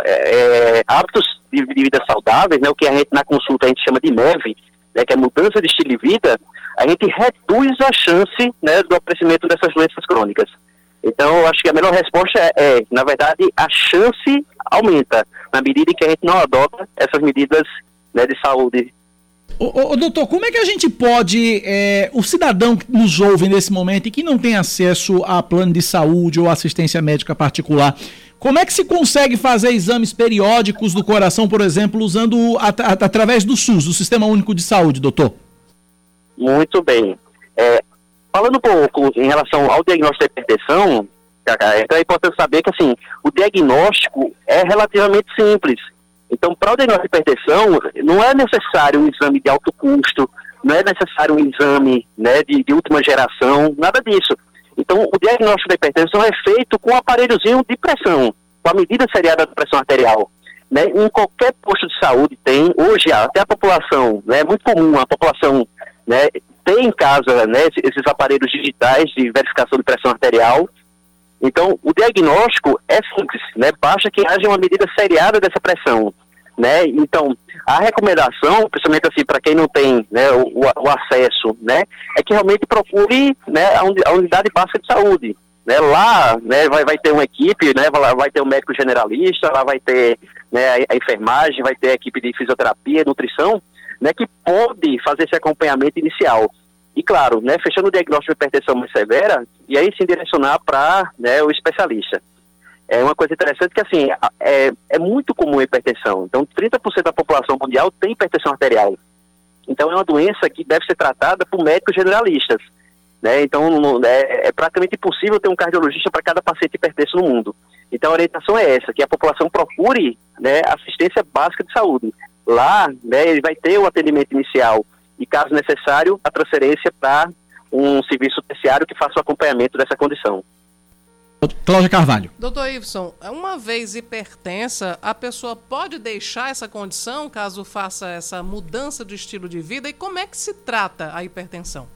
é, hábitos de, de, vida saudáveis, né, o que a gente na consulta a gente chama de MEV, né, que é mudança de estilo de vida, a gente reduz a chance né, do aparecimento dessas doenças crônicas. Então, eu acho que a melhor resposta é, é, na verdade, a chance aumenta na medida em que a gente não adota essas medidas né, de saúde Ô, ô, doutor, como é que a gente pode, é, o cidadão que nos ouve nesse momento e que não tem acesso a plano de saúde ou assistência médica particular, como é que se consegue fazer exames periódicos do coração, por exemplo, usando at através do SUS, do Sistema Único de Saúde, doutor? Muito bem. É, falando um pouco em relação ao diagnóstico da hipertensão, então é importante saber que assim, o diagnóstico é relativamente simples. Então, para o diagnóstico de hipertensão, não é necessário um exame de alto custo, não é necessário um exame né, de, de última geração, nada disso. Então, o diagnóstico da hipertensão é feito com um aparelhozinho de pressão, com a medida seriada da pressão arterial. Né, em qualquer posto de saúde tem, hoje até a população, né, é muito comum a população né, ter em casa né, esses aparelhos digitais de verificação de pressão arterial, então, o diagnóstico é simples, né? Basta que haja uma medida seriada dessa pressão, né? Então, a recomendação, principalmente assim, para quem não tem né, o, o, acesso, né? É que realmente procure né, a, unidade básica de saúde. Né, lá né, vai, vai ter uma equipe, né, vai ter um médico generalista, lá vai ter né, a, enfermagem, vai ter a equipe de fisioterapia, nutrição, né, que pode fazer esse acompanhamento inicial. E claro, né, fechando o diagnóstico de hipertensão mais severa, e aí se direcionar para né, o especialista. É uma coisa interessante que, assim, é, é muito comum a hipertensão. Então, 30% da população mundial tem hipertensão arterial. Então, é uma doença que deve ser tratada por médicos generalistas. Né? Então, é, é, praticamente impossível ter um cardiologista para cada paciente hipertenso no mundo. Então, a orientação é essa, que a população procure né, assistência básica de saúde. Lá, né, ele vai ter o atendimento inicial e, caso necessário, a transferência para um serviço terciário que faça o acompanhamento dessa condição. Cláudia Carvalho. Doutor Iveson, uma vez hipertensa, a pessoa pode deixar essa condição caso faça essa mudança de estilo de vida? E como é que se trata a hipertensão?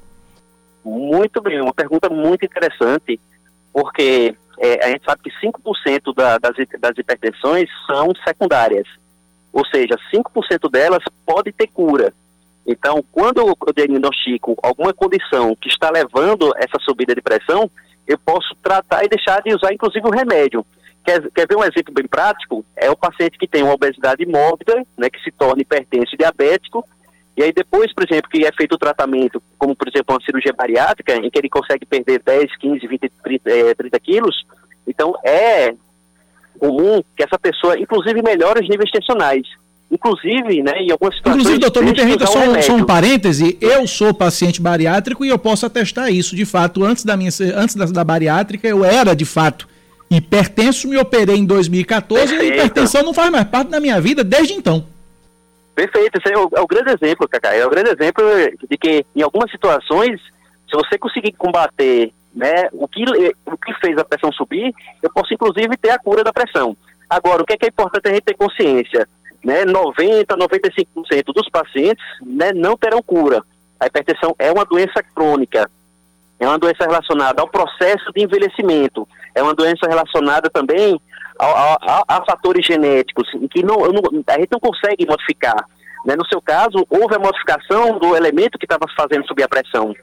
Muito bem, uma pergunta muito interessante, porque é, a gente sabe que 5% da, das, das hipertensões são secundárias, ou seja, 5% delas pode ter cura. Então, quando eu diagnostico alguma condição que está levando essa subida de pressão, eu posso tratar e deixar de usar, inclusive, o remédio. Quer, quer ver um exemplo bem prático? É o paciente que tem uma obesidade mórbida, né, que se torna hipertenso diabético, e aí depois, por exemplo, que é feito o tratamento, como por exemplo uma cirurgia bariátrica, em que ele consegue perder 10, 15, 20, 30, 30 quilos, então é comum que essa pessoa, inclusive, melhore os níveis tensionais. Inclusive, né, em algumas situações... Inclusive, doutor, me permita só um, só um parêntese. Eu sou paciente bariátrico e eu posso atestar isso. De fato, antes da, minha, antes da, da bariátrica, eu era, de fato, hipertenso. Me operei em 2014 Perfeito. e a hipertensão não faz mais parte da minha vida desde então. Perfeito. Esse é o, é o grande exemplo, Cacá. É o grande exemplo de que, em algumas situações, se você conseguir combater né, o, que, o que fez a pressão subir, eu posso, inclusive, ter a cura da pressão. Agora, o que é, que é importante a gente ter consciência? Né, 90, 95% dos pacientes né, não terão cura. A hipertensão é uma doença crônica. é uma doença relacionada ao processo de envelhecimento, é uma doença relacionada também a, a, a fatores genéticos, que não, não, a gente não consegue modificar. Né? No seu caso, houve a modificação do elemento que estava fazendo subir a pressão.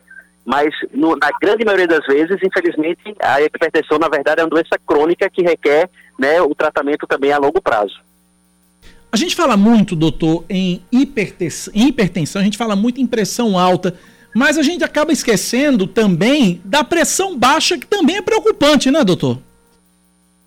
Mas, no, na grande maioria das vezes, infelizmente, a hipertensão, na verdade, é uma doença crônica que requer né, o tratamento também a longo prazo. A gente fala muito, doutor, em hipertensão, a gente fala muito em pressão alta, mas a gente acaba esquecendo também da pressão baixa, que também é preocupante, né, doutor?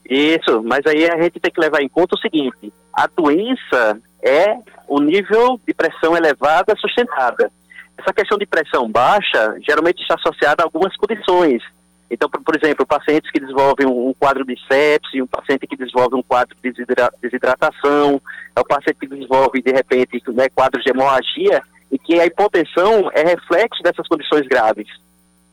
Isso, mas aí a gente tem que levar em conta o seguinte: a doença é o nível de pressão elevada sustentada. Essa questão de pressão baixa geralmente está associada a algumas condições. Então, por, por exemplo, pacientes que desenvolvem um, quadro de sepse, um paciente que desenvolve um quadro de desidratação, é o paciente que desenvolve, de repente, né, quadros de hemorragia, e que a hipotensão é reflexo dessas condições graves.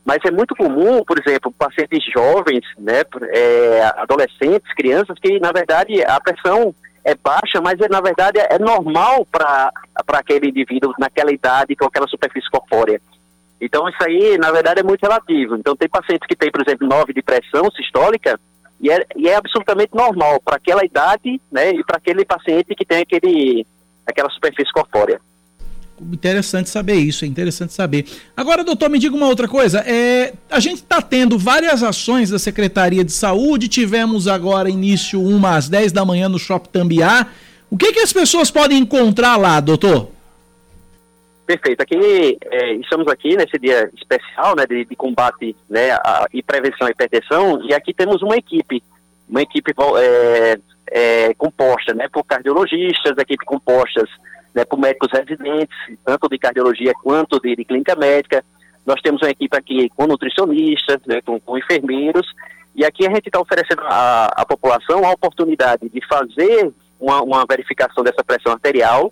Mas é muito comum, por exemplo, pacientes jovens, né, é, adolescentes, crianças, que na verdade a pressão é baixa, mas é, na verdade é normal para aquele indivíduo naquela idade com aquela superfície corpórea. Então isso aí, na verdade, é muito relativo. Então tem pacientes que têm, por exemplo, 9 de pressão sistólica e é, e é absolutamente normal para aquela idade, né, e para aquele paciente que tem aquele, aquela superfície corpórea interessante saber isso, é interessante saber. Agora, doutor, me diga uma outra coisa. É, a gente está tendo várias ações da Secretaria de Saúde, tivemos agora início uma às 10 da manhã no Shopping Tambiá. O que, que as pessoas podem encontrar lá, doutor? Perfeito. Aqui é, estamos aqui nesse dia especial né, de, de combate né, a, e prevenção à hipertensão e aqui temos uma equipe, uma equipe é, é, composta né, por cardiologistas, equipe compostas né, por médicos residentes, tanto de cardiologia quanto de, de, clínica médica. Nós temos uma equipe aqui com nutricionistas, né, com, com, enfermeiros, e aqui a gente está oferecendo à, à, população a oportunidade de fazer uma, uma verificação dessa pressão arterial,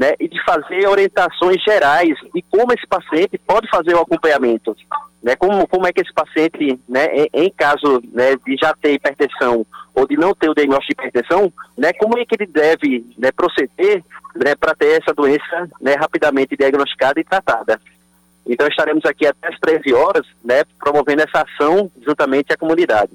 né, e de fazer orientações gerais de como esse paciente pode fazer o acompanhamento, né, como, como é que esse paciente, né, em, em caso né, de já ter hipertensão ou de não ter o diagnóstico de hipertensão, né, como é que ele deve né, proceder né, para ter essa doença né, rapidamente diagnosticada e tratada. Então estaremos aqui até as 13 horas, né, promovendo essa ação juntamente à comunidade.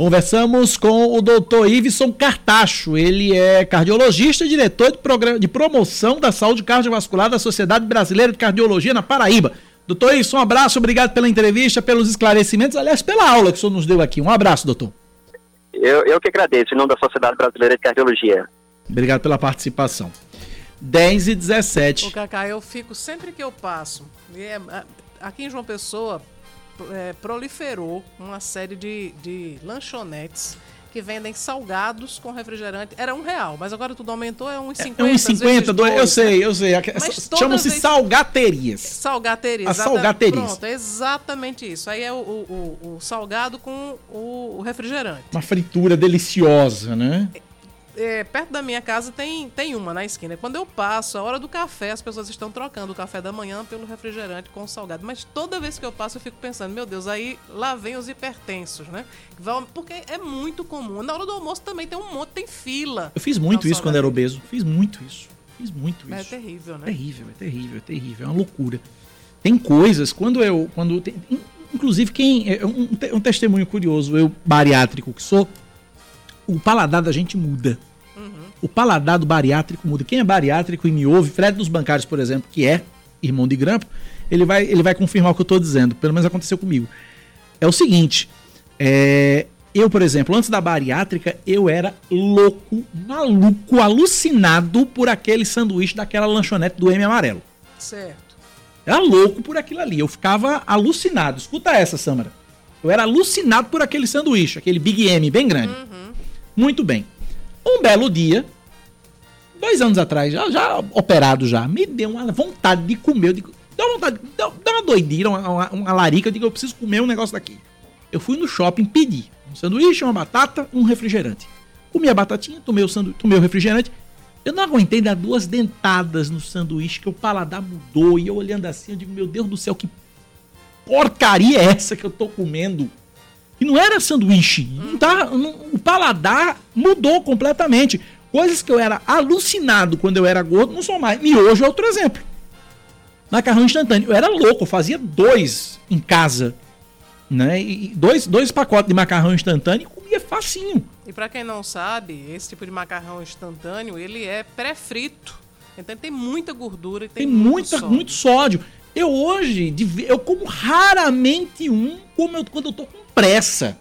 Conversamos com o doutor Iveson Cartacho. Ele é cardiologista e diretor de, programa, de promoção da saúde cardiovascular da Sociedade Brasileira de Cardiologia na Paraíba. Doutor Iveson, um abraço, obrigado pela entrevista, pelos esclarecimentos, aliás, pela aula que o senhor nos deu aqui. Um abraço, doutor. Eu, eu que agradeço, em nome da Sociedade Brasileira de Cardiologia. Obrigado pela participação. 10 e 17. O Cacá, eu fico sempre que eu passo. É, aqui em João Pessoa é, proliferou uma série de, de lanchonetes que vendem salgados com refrigerante. Era um real, mas agora tudo aumentou, é um cinquenta. É um cinquenta, dois, eu sei, eu sei. Chamam-se vez... salgaterias. Salgaterias. As salgaterias. Pronto, é exatamente isso. Aí é o, o, o salgado com o, o refrigerante. Uma fritura deliciosa, né? É, perto da minha casa tem, tem uma na esquina. Quando eu passo, a hora do café, as pessoas estão trocando o café da manhã pelo refrigerante com salgado. Mas toda vez que eu passo, eu fico pensando, meu Deus, aí lá vem os hipertensos, né? Porque é muito comum. Na hora do almoço também tem um monte, tem fila. Eu fiz muito isso quando era obeso. Fiz muito isso. Fiz muito é isso. É terrível, né? Terrível, é terrível, é terrível. É uma loucura. Tem coisas, quando eu. Quando tem, inclusive, quem. É um, um testemunho curioso, eu, bariátrico que sou, o paladar da gente muda o paladar do bariátrico muda. Quem é bariátrico e me ouve, Fred dos Bancários, por exemplo, que é irmão de Grampo, ele vai, ele vai confirmar o que eu estou dizendo. Pelo menos aconteceu comigo. É o seguinte, é, eu, por exemplo, antes da bariátrica, eu era louco, maluco, alucinado por aquele sanduíche daquela lanchonete do M amarelo. Certo. Era louco por aquilo ali. Eu ficava alucinado. Escuta essa, Samara. Eu era alucinado por aquele sanduíche, aquele Big M bem grande. Uhum. Muito bem. Um belo dia, dois anos atrás, já, já operado já, me deu uma vontade de comer. Eu digo, dá uma vontade, dá, dá uma doideira, uma, uma, uma, larica. Eu digo, eu preciso comer um negócio daqui. Eu fui no shopping pedir um sanduíche, uma batata, um refrigerante. Comi a batatinha, tomei o, sandu tomei o refrigerante. Eu não aguentei dar duas dentadas no sanduíche, que o paladar mudou. E eu olhando assim, eu digo, meu Deus do céu, que porcaria é essa que eu tô comendo? E não era sanduíche. Não tá, não, o paladar mudou completamente. Coisas que eu era alucinado quando eu era gordo, não sou mais. E hoje é outro exemplo. macarrão instantâneo. Eu era louco, eu fazia dois em casa. Né? E dois, dois pacotes de macarrão instantâneo e comia facinho. E para quem não sabe, esse tipo de macarrão instantâneo, ele é pré-frito. Então tem muita gordura e tem, tem muito muita, sódio. muito sódio. Eu hoje, eu como raramente um como eu, quando eu tô com pressa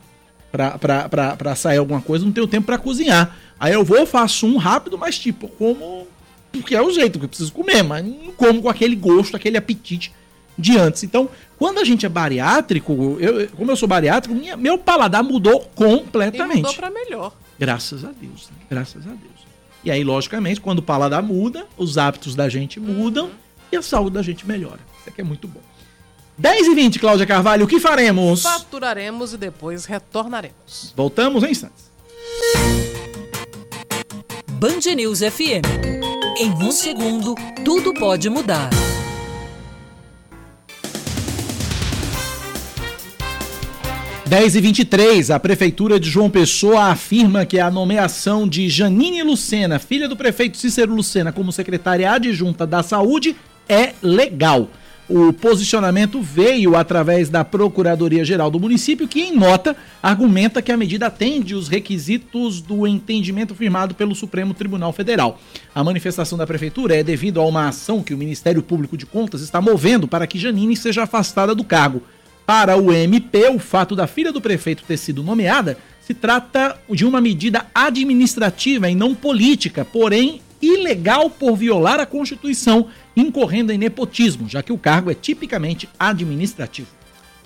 pra sair alguma coisa, não tenho tempo para cozinhar. Aí eu vou, faço um rápido, mas tipo, como. Porque é o jeito que eu preciso comer, mas não como com aquele gosto, aquele apetite de antes. Então, quando a gente é bariátrico, eu, como eu sou bariátrico, minha, meu paladar mudou completamente. E mudou pra melhor. Graças a Deus, né? graças a Deus. E aí, logicamente, quando o paladar muda, os hábitos da gente mudam uhum. e a saúde da gente melhora. Isso aqui é muito bom. 10 e 20, Cláudia Carvalho, o que faremos? Faturaremos e depois retornaremos. Voltamos em instantes. Band News FM. Em um segundo, tudo pode mudar. 10 e 23, a Prefeitura de João Pessoa afirma que a nomeação de Janine Lucena, filha do prefeito Cícero Lucena, como secretária adjunta da Saúde é legal. O posicionamento veio através da Procuradoria-Geral do município, que, em nota, argumenta que a medida atende os requisitos do entendimento firmado pelo Supremo Tribunal Federal. A manifestação da Prefeitura é devido a uma ação que o Ministério Público de Contas está movendo para que Janine seja afastada do cargo. Para o MP, o fato da filha do prefeito ter sido nomeada se trata de uma medida administrativa e não política, porém ilegal por violar a Constituição, incorrendo em nepotismo, já que o cargo é tipicamente administrativo.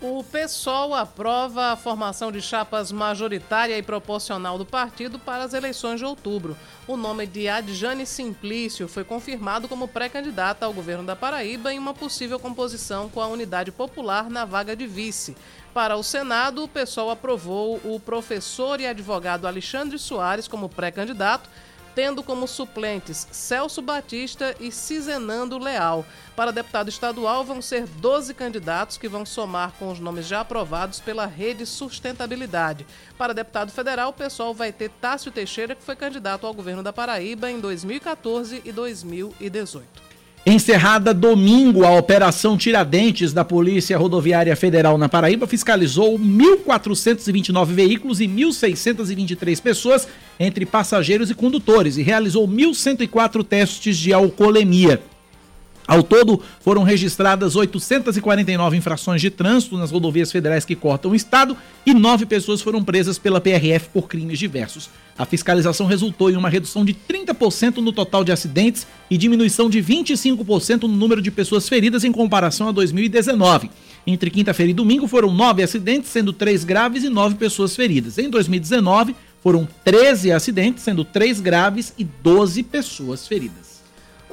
O PSOL aprova a formação de chapas majoritária e proporcional do partido para as eleições de outubro. O nome de Adjane Simplício foi confirmado como pré-candidata ao governo da Paraíba em uma possível composição com a Unidade Popular na vaga de vice. Para o Senado, o PSOL aprovou o professor e advogado Alexandre Soares como pré-candidato tendo como suplentes Celso Batista e Cizenando Leal. Para deputado estadual, vão ser 12 candidatos que vão somar com os nomes já aprovados pela Rede Sustentabilidade. Para deputado federal, o pessoal vai ter Tássio Teixeira, que foi candidato ao governo da Paraíba em 2014 e 2018. Encerrada domingo, a Operação Tiradentes da Polícia Rodoviária Federal na Paraíba fiscalizou 1.429 veículos e 1.623 pessoas, entre passageiros e condutores, e realizou 1.104 testes de alcoolemia. Ao todo, foram registradas 849 infrações de trânsito nas rodovias federais que cortam o estado e nove pessoas foram presas pela PRF por crimes diversos. A fiscalização resultou em uma redução de 30% no total de acidentes e diminuição de 25% no número de pessoas feridas em comparação a 2019. Entre quinta-feira e domingo foram nove acidentes, sendo três graves e nove pessoas feridas. Em 2019, foram 13 acidentes, sendo três graves e 12 pessoas feridas.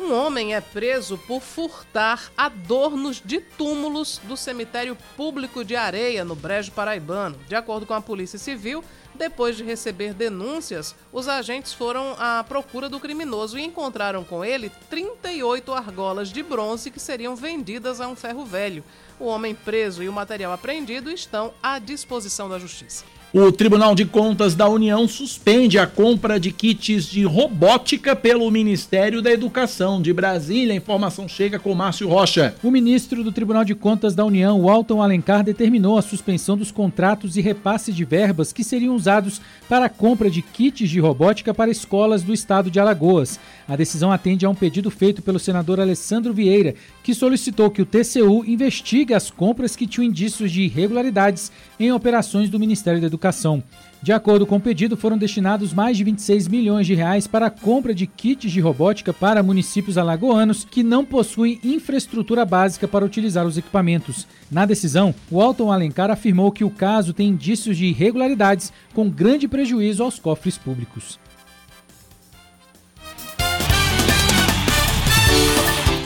Um homem é preso por furtar adornos de túmulos do cemitério público de Areia, no Brejo Paraibano. De acordo com a Polícia Civil, depois de receber denúncias, os agentes foram à procura do criminoso e encontraram com ele 38 argolas de bronze que seriam vendidas a um ferro velho. O homem preso e o material apreendido estão à disposição da Justiça. O Tribunal de Contas da União suspende a compra de kits de robótica pelo Ministério da Educação de Brasília. A informação chega com Márcio Rocha. O ministro do Tribunal de Contas da União, Walton Alencar, determinou a suspensão dos contratos e repasse de verbas que seriam usados para a compra de kits de robótica para escolas do estado de Alagoas. A decisão atende a um pedido feito pelo senador Alessandro Vieira, que solicitou que o TCU investigue as compras que tinham indícios de irregularidades em operações do Ministério da Educação. De acordo com o pedido, foram destinados mais de 26 milhões de reais para a compra de kits de robótica para municípios alagoanos que não possuem infraestrutura básica para utilizar os equipamentos. Na decisão, o Alton Alencar afirmou que o caso tem indícios de irregularidades com grande prejuízo aos cofres públicos.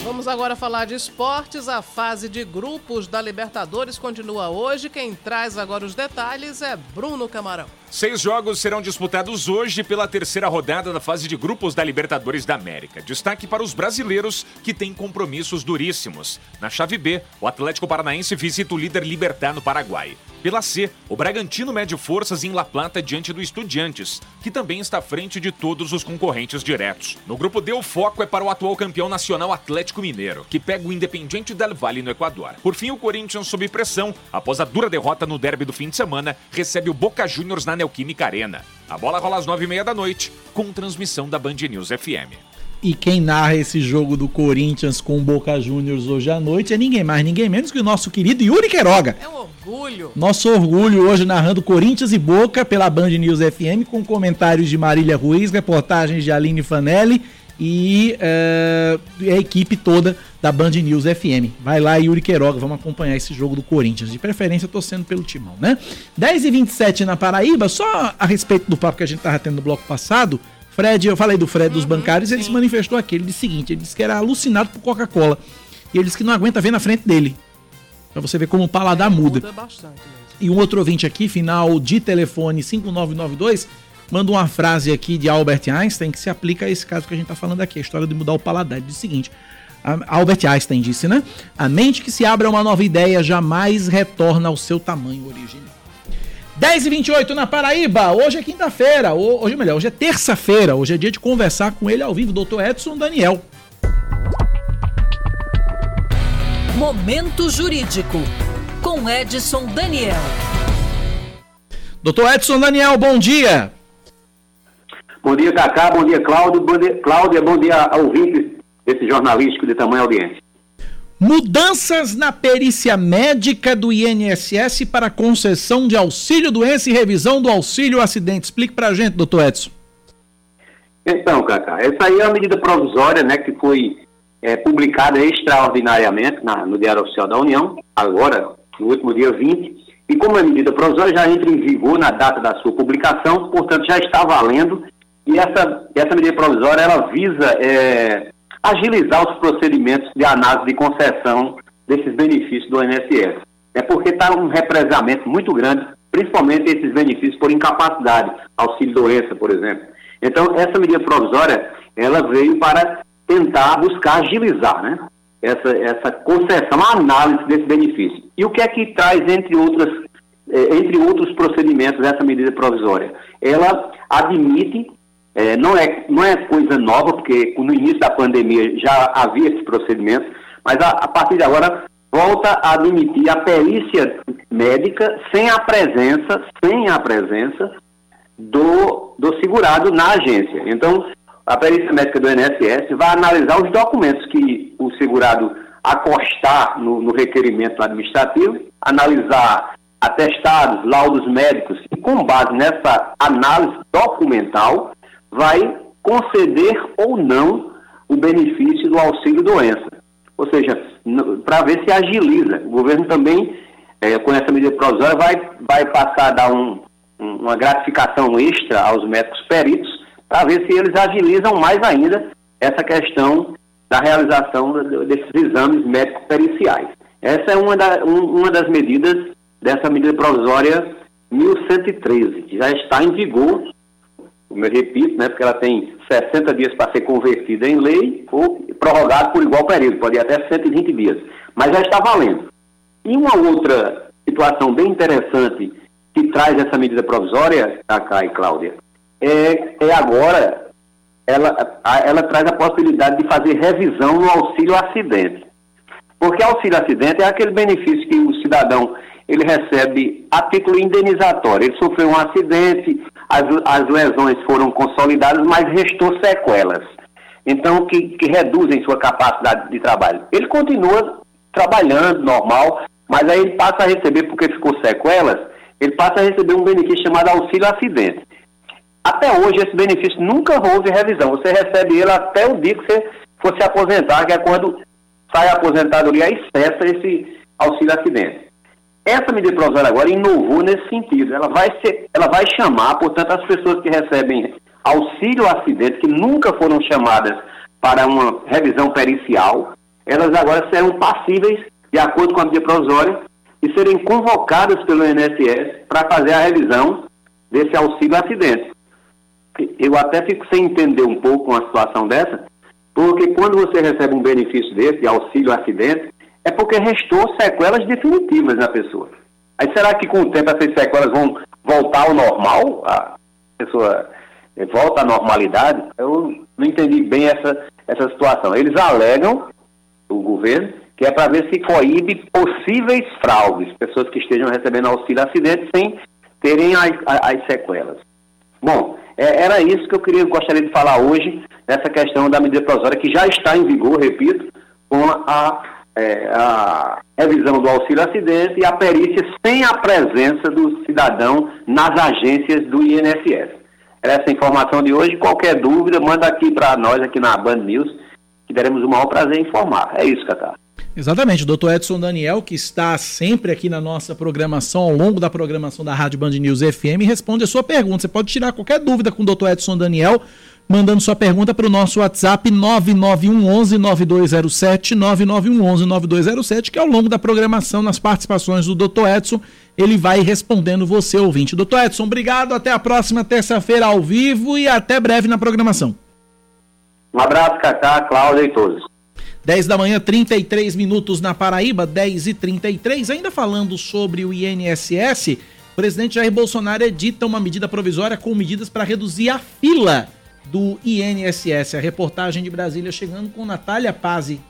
Vamos agora falar de esportes. A fase de grupos da Libertadores continua hoje. Quem traz agora os detalhes é Bruno Camarão. Seis jogos serão disputados hoje pela terceira rodada da fase de grupos da Libertadores da América. Destaque para os brasileiros que têm compromissos duríssimos. Na chave B, o Atlético Paranaense visita o líder Libertar no Paraguai. Pela C, o Bragantino mede forças em La Plata diante do Estudiantes, que também está à frente de todos os concorrentes diretos. No grupo D, o foco é para o atual campeão nacional Atlético Mineiro, que pega o Independiente del Valle no Equador. Por fim, o Corinthians sob pressão, após a dura derrota no derby do fim de semana, recebe o Boca Juniors na Neoquímica Arena. A bola rola às nove e meia da noite, com transmissão da Band News FM. E quem narra esse jogo do Corinthians com o Boca Juniors hoje à noite é ninguém mais, ninguém menos que o nosso querido Yuri Queiroga. É um orgulho. Nosso orgulho hoje narrando Corinthians e Boca pela Band News FM, com comentários de Marília Ruiz, reportagens de Aline Fanelli e uh, a equipe toda da Band News FM. Vai lá, Yuri Queiroga, vamos acompanhar esse jogo do Corinthians. De preferência, torcendo pelo timão, né? 10 e 27 na Paraíba, só a respeito do papo que a gente tava tendo no bloco passado. Fred, eu falei do Fred dos uhum, bancários, ele se manifestou aqui. Ele disse o seguinte: ele disse que era alucinado por Coca-Cola. E ele disse que não aguenta ver na frente dele. Pra você ver como o paladar muda. muda bastante mesmo. E um outro ouvinte aqui, final de telefone 5992 manda uma frase aqui de Albert Einstein que se aplica a esse caso que a gente está falando aqui, a história de mudar o paladar. Ele diz o seguinte: Albert Einstein disse, né? A mente que se abre a uma nova ideia jamais retorna ao seu tamanho original. 10 e 28 na Paraíba, hoje é quinta-feira, hoje melhor, hoje é terça-feira, hoje é dia de conversar com ele ao vivo, Dr. Edson Daniel. Momento Jurídico, com Edson Daniel. Doutor Edson Daniel, bom dia. Bom dia, Cacá. Bom dia, Cláudio. Bom dia, Cláudia. Bom dia ao ouvintes desse jornalístico de tamanho audiência. Mudanças na perícia médica do INSS para concessão de auxílio doença e revisão do auxílio acidente. Explique para a gente, doutor Edson. Então, Cacá, essa aí é uma medida provisória né, que foi é, publicada extraordinariamente na, no Diário Oficial da União, agora, no último dia 20, e como é medida provisória, já entra em vigor na data da sua publicação, portanto já está valendo e essa, essa medida provisória ela visa é, agilizar os procedimentos de análise de concessão desses benefícios do INSS. É porque está um represamento muito grande, principalmente esses benefícios por incapacidade, auxílio doença, por exemplo. Então, essa medida provisória, ela veio para tentar buscar agilizar, né? Essa, essa concessão, a análise desse benefício. E o que é que traz, entre outras, é, entre outros procedimentos, essa medida provisória? Ela admite é, não, é, não é coisa nova, porque no início da pandemia já havia esse procedimento, mas a, a partir de agora volta a admitir a perícia médica sem a presença, sem a presença do, do segurado na agência. Então, a perícia médica do INSS vai analisar os documentos que o segurado acostar no, no requerimento administrativo, analisar atestados, laudos médicos, e com base nessa análise documental, vai conceder ou não o benefício do auxílio doença. Ou seja, para ver se agiliza. O governo também, é, com essa medida provisória, vai, vai passar a dar um, um, uma gratificação extra aos médicos peritos para ver se eles agilizam mais ainda essa questão da realização desses exames médico-periciais. Essa é uma, da, um, uma das medidas dessa medida provisória 1113, que já está em vigor como eu repito, né, porque ela tem 60 dias para ser convertida em lei ou prorrogada por igual período, pode ir até 120 dias. Mas já está valendo. E uma outra situação bem interessante que traz essa medida provisória, Cacá e Cláudia, é, é agora, ela, ela traz a possibilidade de fazer revisão no auxílio acidente. Porque auxílio acidente é aquele benefício que o cidadão ele recebe a título indenizatório. Ele sofreu um acidente, as, as lesões foram consolidadas, mas restou sequelas. Então, que, que reduzem sua capacidade de trabalho. Ele continua trabalhando normal, mas aí ele passa a receber, porque ficou sequelas, ele passa a receber um benefício chamado auxílio acidente. Até hoje, esse benefício nunca houve revisão. Você recebe ele até o dia que você for se aposentar, que é quando sai a aposentadoria e cessa esse auxílio acidente. Essa medida provisória agora inovou nesse sentido. Ela vai, ser, ela vai chamar, portanto, as pessoas que recebem auxílio acidente, que nunca foram chamadas para uma revisão pericial, elas agora serão passíveis, de acordo com a medida provisória, de serem convocadas pelo INSS para fazer a revisão desse auxílio acidente. Eu até fico sem entender um pouco uma situação dessa, porque quando você recebe um benefício desse, de auxílio acidente, é porque restou sequelas definitivas na pessoa. Aí será que com o tempo essas sequelas vão voltar ao normal? A pessoa eh, volta à normalidade? Eu não entendi bem essa, essa situação. Eles alegam, o governo, que é para ver se coíbe possíveis fraudes, pessoas que estejam recebendo auxílio acidente sem terem as, as sequelas. Bom, é, era isso que eu queria, gostaria de falar hoje, nessa questão da medida provisória que já está em vigor, repito, com a, é, a revisão do auxílio acidente e a perícia sem a presença do cidadão nas agências do INSS. Essa informação de hoje. Qualquer dúvida, manda aqui para nós, aqui na Band News, que teremos o maior prazer em informar. É isso, Cacá. Exatamente, o doutor Edson Daniel, que está sempre aqui na nossa programação, ao longo da programação da Rádio Band News FM, responde a sua pergunta. Você pode tirar qualquer dúvida com o doutor Edson Daniel, mandando sua pergunta para o nosso WhatsApp 9911-9207, 9911-9207, que ao longo da programação, nas participações do doutor Edson, ele vai respondendo você, ouvinte. Doutor Edson, obrigado, até a próxima terça-feira ao vivo e até breve na programação. Um abraço, Cacá, Cláudia e todos. 10 da manhã, 33 minutos na Paraíba, 10 e 33. Ainda falando sobre o INSS, o presidente Jair Bolsonaro edita uma medida provisória com medidas para reduzir a fila do INSS. A reportagem de Brasília chegando com Natália Pazzi.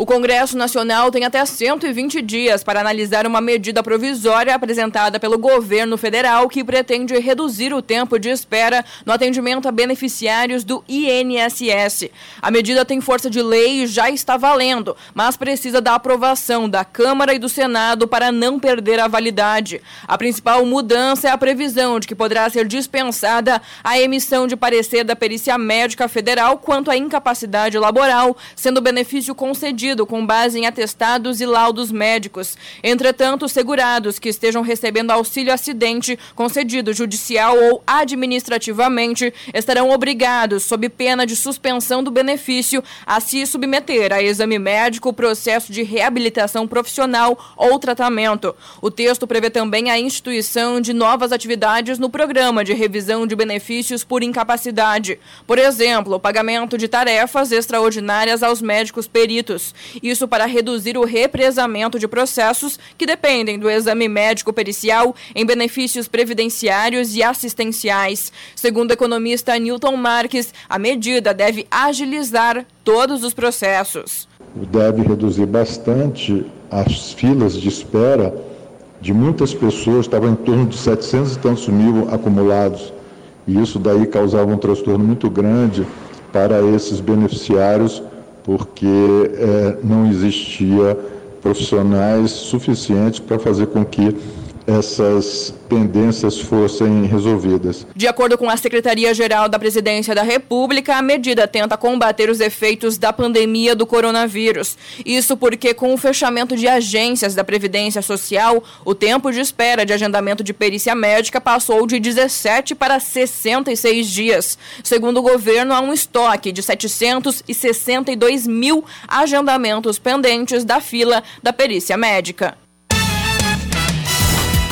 O Congresso Nacional tem até 120 dias para analisar uma medida provisória apresentada pelo governo federal que pretende reduzir o tempo de espera no atendimento a beneficiários do INSS. A medida tem força de lei e já está valendo, mas precisa da aprovação da Câmara e do Senado para não perder a validade. A principal mudança é a previsão de que poderá ser dispensada a emissão de parecer da Perícia Médica Federal quanto à incapacidade laboral, sendo o benefício concedido com base em atestados e laudos médicos. Entretanto, segurados que estejam recebendo auxílio acidente concedido judicial ou administrativamente estarão obrigados, sob pena de suspensão do benefício, a se submeter a exame médico, processo de reabilitação profissional ou tratamento. O texto prevê também a instituição de novas atividades no programa de revisão de benefícios por incapacidade. Por exemplo, o pagamento de tarefas extraordinárias aos médicos peritos. Isso para reduzir o represamento de processos que dependem do exame médico pericial em benefícios previdenciários e assistenciais. Segundo o economista Newton Marques, a medida deve agilizar todos os processos. Deve reduzir bastante as filas de espera de muitas pessoas, estava em torno de 700 e tantos mil acumulados, e isso daí causava um transtorno muito grande para esses beneficiários porque é, não existia profissionais suficientes para fazer com que essas pendências fossem resolvidas. De acordo com a Secretaria-Geral da Presidência da República, a medida tenta combater os efeitos da pandemia do coronavírus. Isso porque, com o fechamento de agências da Previdência Social, o tempo de espera de agendamento de perícia médica passou de 17 para 66 dias. Segundo o governo, há um estoque de 762 mil agendamentos pendentes da fila da perícia médica.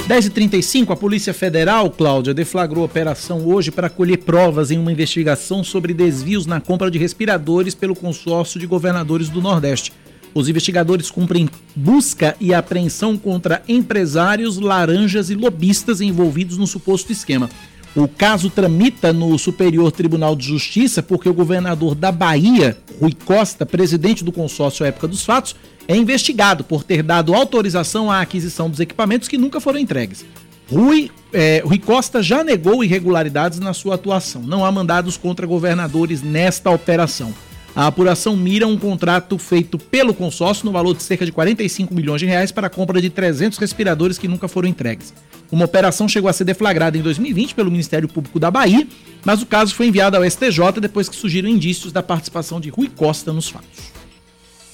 10h35, a Polícia Federal, Cláudia, deflagrou operação hoje para colher provas em uma investigação sobre desvios na compra de respiradores pelo consórcio de governadores do Nordeste. Os investigadores cumprem busca e apreensão contra empresários, laranjas e lobistas envolvidos no suposto esquema. O caso tramita no Superior Tribunal de Justiça porque o governador da Bahia, Rui Costa, presidente do consórcio época dos fatos, é investigado por ter dado autorização à aquisição dos equipamentos que nunca foram entregues. Rui, é, Rui Costa já negou irregularidades na sua atuação. Não há mandados contra governadores nesta operação. A apuração mira um contrato feito pelo consórcio no valor de cerca de 45 milhões de reais para a compra de 300 respiradores que nunca foram entregues. Uma operação chegou a ser deflagrada em 2020 pelo Ministério Público da Bahia, mas o caso foi enviado ao STJ depois que surgiram indícios da participação de Rui Costa nos fatos.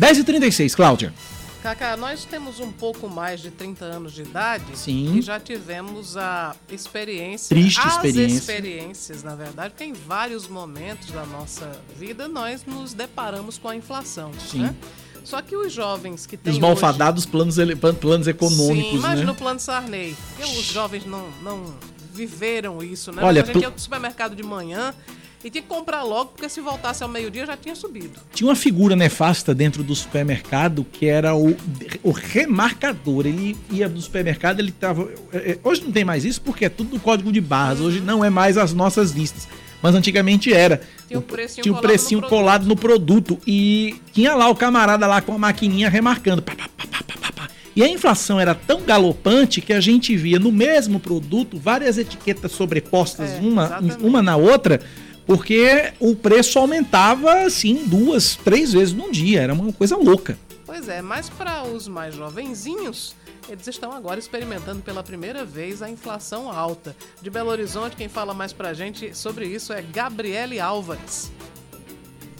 10h36, Cláudia. Cacá, nós temos um pouco mais de 30 anos de idade Sim. e já tivemos a experiência, Triste as experiência. experiências, na verdade, porque em vários momentos da nossa vida nós nos deparamos com a inflação, Sim. né? Só que os jovens que têm os malfadados planos, ele- planos hoje... econômicos, Sim, imagina né? o plano Sarney. Porque os jovens não, não viveram isso, né? Olha, a gente ia ao supermercado de manhã e tinha que comprar logo, porque se voltasse ao meio-dia já tinha subido. Tinha uma figura nefasta dentro do supermercado que era o, o remarcador. Ele ia do supermercado, ele tava. é, é, Hoje não tem mais isso porque é tudo do código de barras. Hoje não é mais as nossas listas. Mas antigamente era. Tinha o precinho tinha um colado precinho no produto. colado no produto. E tinha lá o camarada lá com a maquininha remarcando. Pá, pá, pá, pá, pá, pá, pá. E a inflação era tão galopante que a gente via no mesmo produto várias etiquetas sobrepostas É, uma, exatamente. uma na outra, porque o preço aumentava assim duas, três vezes num dia. Era uma coisa louca. Pois é, mas para os mais jovenzinhos, eles estão agora experimentando pela primeira vez a inflação alta. De Belo Horizonte, quem fala mais pra gente sobre isso é Gabriele Álvares.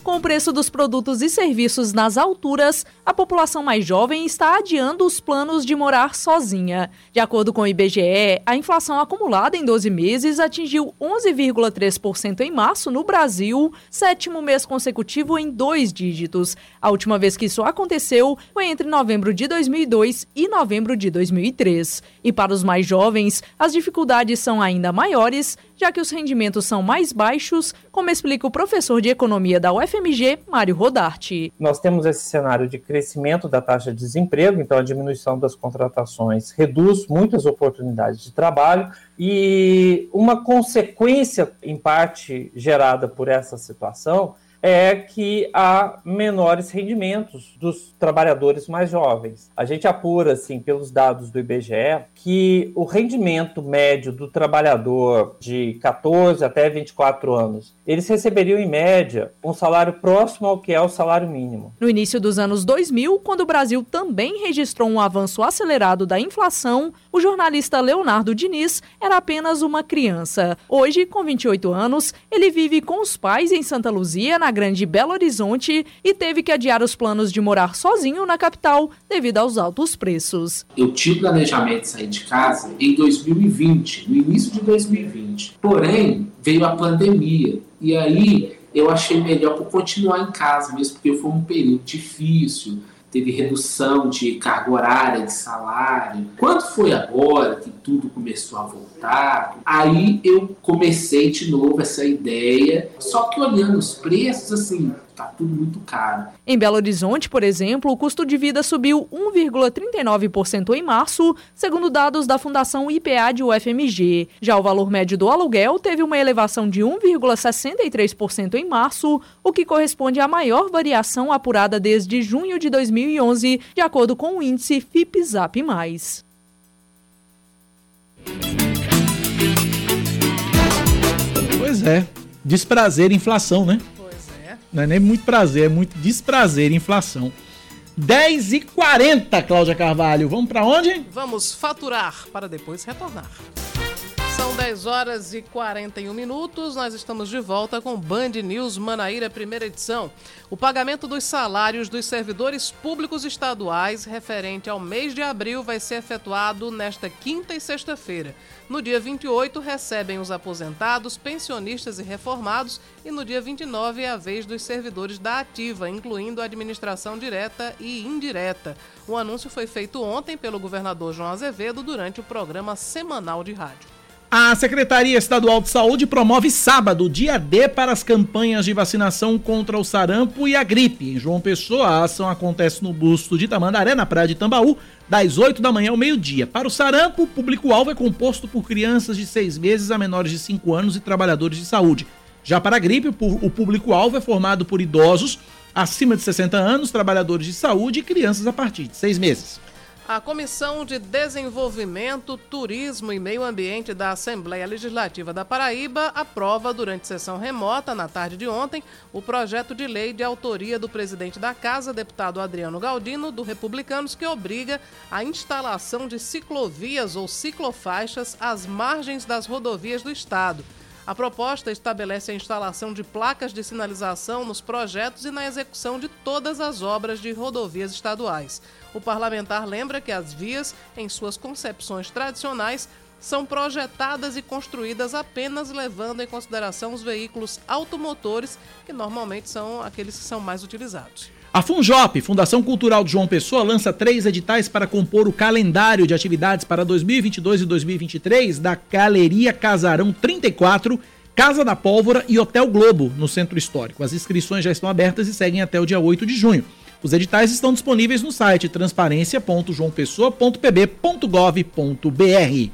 Com o preço dos produtos e serviços nas alturas, a população mais jovem está adiando os planos de morar sozinha. De acordo com o IBGE, a inflação acumulada em 12 meses atingiu 11,3% em março no Brasil, sétimo mês consecutivo em dois dígitos. A última vez que isso aconteceu foi entre novembro de 2002 e novembro de 2003. E para os mais jovens, as dificuldades são ainda maiores, já que os rendimentos são mais baixos, como explica o professor de economia da UFMG, Mário Rodarte. Nós temos esse cenário de crescimento da taxa de desemprego, então a diminuição das contratações reduz muitas oportunidades de trabalho e uma consequência, em parte gerada por essa situação, é que há menores rendimentos dos trabalhadores mais jovens. A gente apura, assim, pelos dados do IBGE, que o rendimento médio do trabalhador de 14 até 24 anos, eles receberiam, em média, um salário próximo ao que é o salário mínimo. No início dos anos 2000, quando o Brasil também registrou um avanço acelerado da inflação, o jornalista Leonardo Diniz era apenas uma criança. Hoje, com 28 anos, ele vive com os pais em Santa Luzia, na Grande Belo Horizonte, e teve que adiar os planos de morar sozinho na capital devido aos altos preços. Eu o planejamento de sair de casa em 2020, no início de 2020. Porém, veio a pandemia. E aí eu achei melhor por continuar em casa, mesmo porque foi um período difícil. Teve redução de carga horária, de salário. Quando foi agora que tudo começou a voltar, aí eu comecei de novo essa ideia. Só que olhando os preços, assim, tá tudo muito caro. Em Belo Horizonte, por exemplo, o custo de vida subiu 1,39% em março, segundo dados da Fundação IPA de UFMG. Já o valor médio do aluguel teve uma elevação de 1,63% em março, o que corresponde à maior variação apurada desde junho de 2011, de acordo com o índice FIPZAP+. Pois é. Desprazer inflação, né? Não é nem muito prazer, é muito desprazer inflação. 10 e 40 Cláudia Carvalho. Vamos pra onde? Vamos faturar para depois retornar. São 10 horas e 41 minutos. Nós estamos de volta com Band News Manaíra, primeira edição. O pagamento dos salários dos servidores públicos estaduais referente ao mês de abril vai ser efetuado nesta quinta e sexta-feira. No dia 28, recebem os aposentados, pensionistas e reformados, e no dia 29 é a vez dos servidores da ativa, incluindo a administração direta e indireta. O anúncio foi feito ontem pelo governador João Azevedo durante o programa semanal de rádio. A Secretaria Estadual de Saúde promove sábado, dia D, para as campanhas de vacinação contra o sarampo e a gripe. Em João Pessoa, a ação acontece no busto de Tamandaré, na praia de Tambaú, das 8 da manhã ao meio-dia. Para o sarampo, o público-alvo é composto por crianças de 6 meses a menores de 5 anos e trabalhadores de saúde. Já para a gripe, o público-alvo é formado por idosos acima de 60 anos, trabalhadores de saúde e crianças a partir de 6 meses. A Comissão de Desenvolvimento, Turismo e Meio Ambiente da Assembleia Legislativa da Paraíba aprova, durante sessão remota, na tarde de ontem, o projeto de lei de autoria do presidente da Casa, deputado Adriano Galdino, do Republicanos, que obriga a instalação de ciclovias ou ciclofaixas às margens das rodovias do Estado. A proposta estabelece a instalação de placas de sinalização nos projetos e na execução de todas as obras de rodovias estaduais. O parlamentar lembra que as vias, em suas concepções tradicionais, são projetadas e construídas apenas levando em consideração os veículos automotores, que normalmente são aqueles que são mais utilizados. A Funjop, Fundação Cultural de João Pessoa, lança três editais para compor o calendário de atividades para 2022 e 2023 da Galeria Casarão 34, Casa da Pólvora e Hotel Globo, no Centro Histórico. As inscrições já estão abertas e seguem até o dia 8 de junho. Os editais estão disponíveis no site transparência.joaopessoa.pb.gov.br.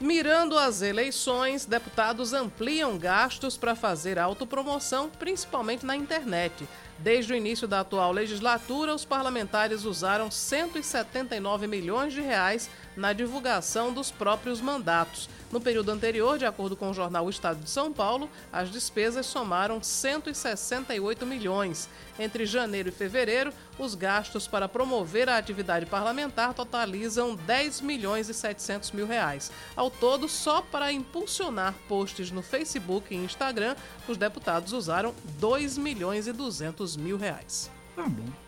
Mirando as eleições, deputados ampliam gastos para fazer autopromoção, principalmente na internet. Desde o início da atual legislatura, os parlamentares usaram 179 milhões de reais na divulgação dos próprios mandatos. No período anterior, de acordo com o jornal O Estado de São Paulo, as despesas somaram 168 milhões. Entre janeiro e fevereiro, os gastos para promover a atividade parlamentar totalizam 10 milhões e 700 mil reais. Ao todo, só para impulsionar posts no Facebook e Instagram, os deputados usaram 2 milhões e 200 mil reais. Tá bom.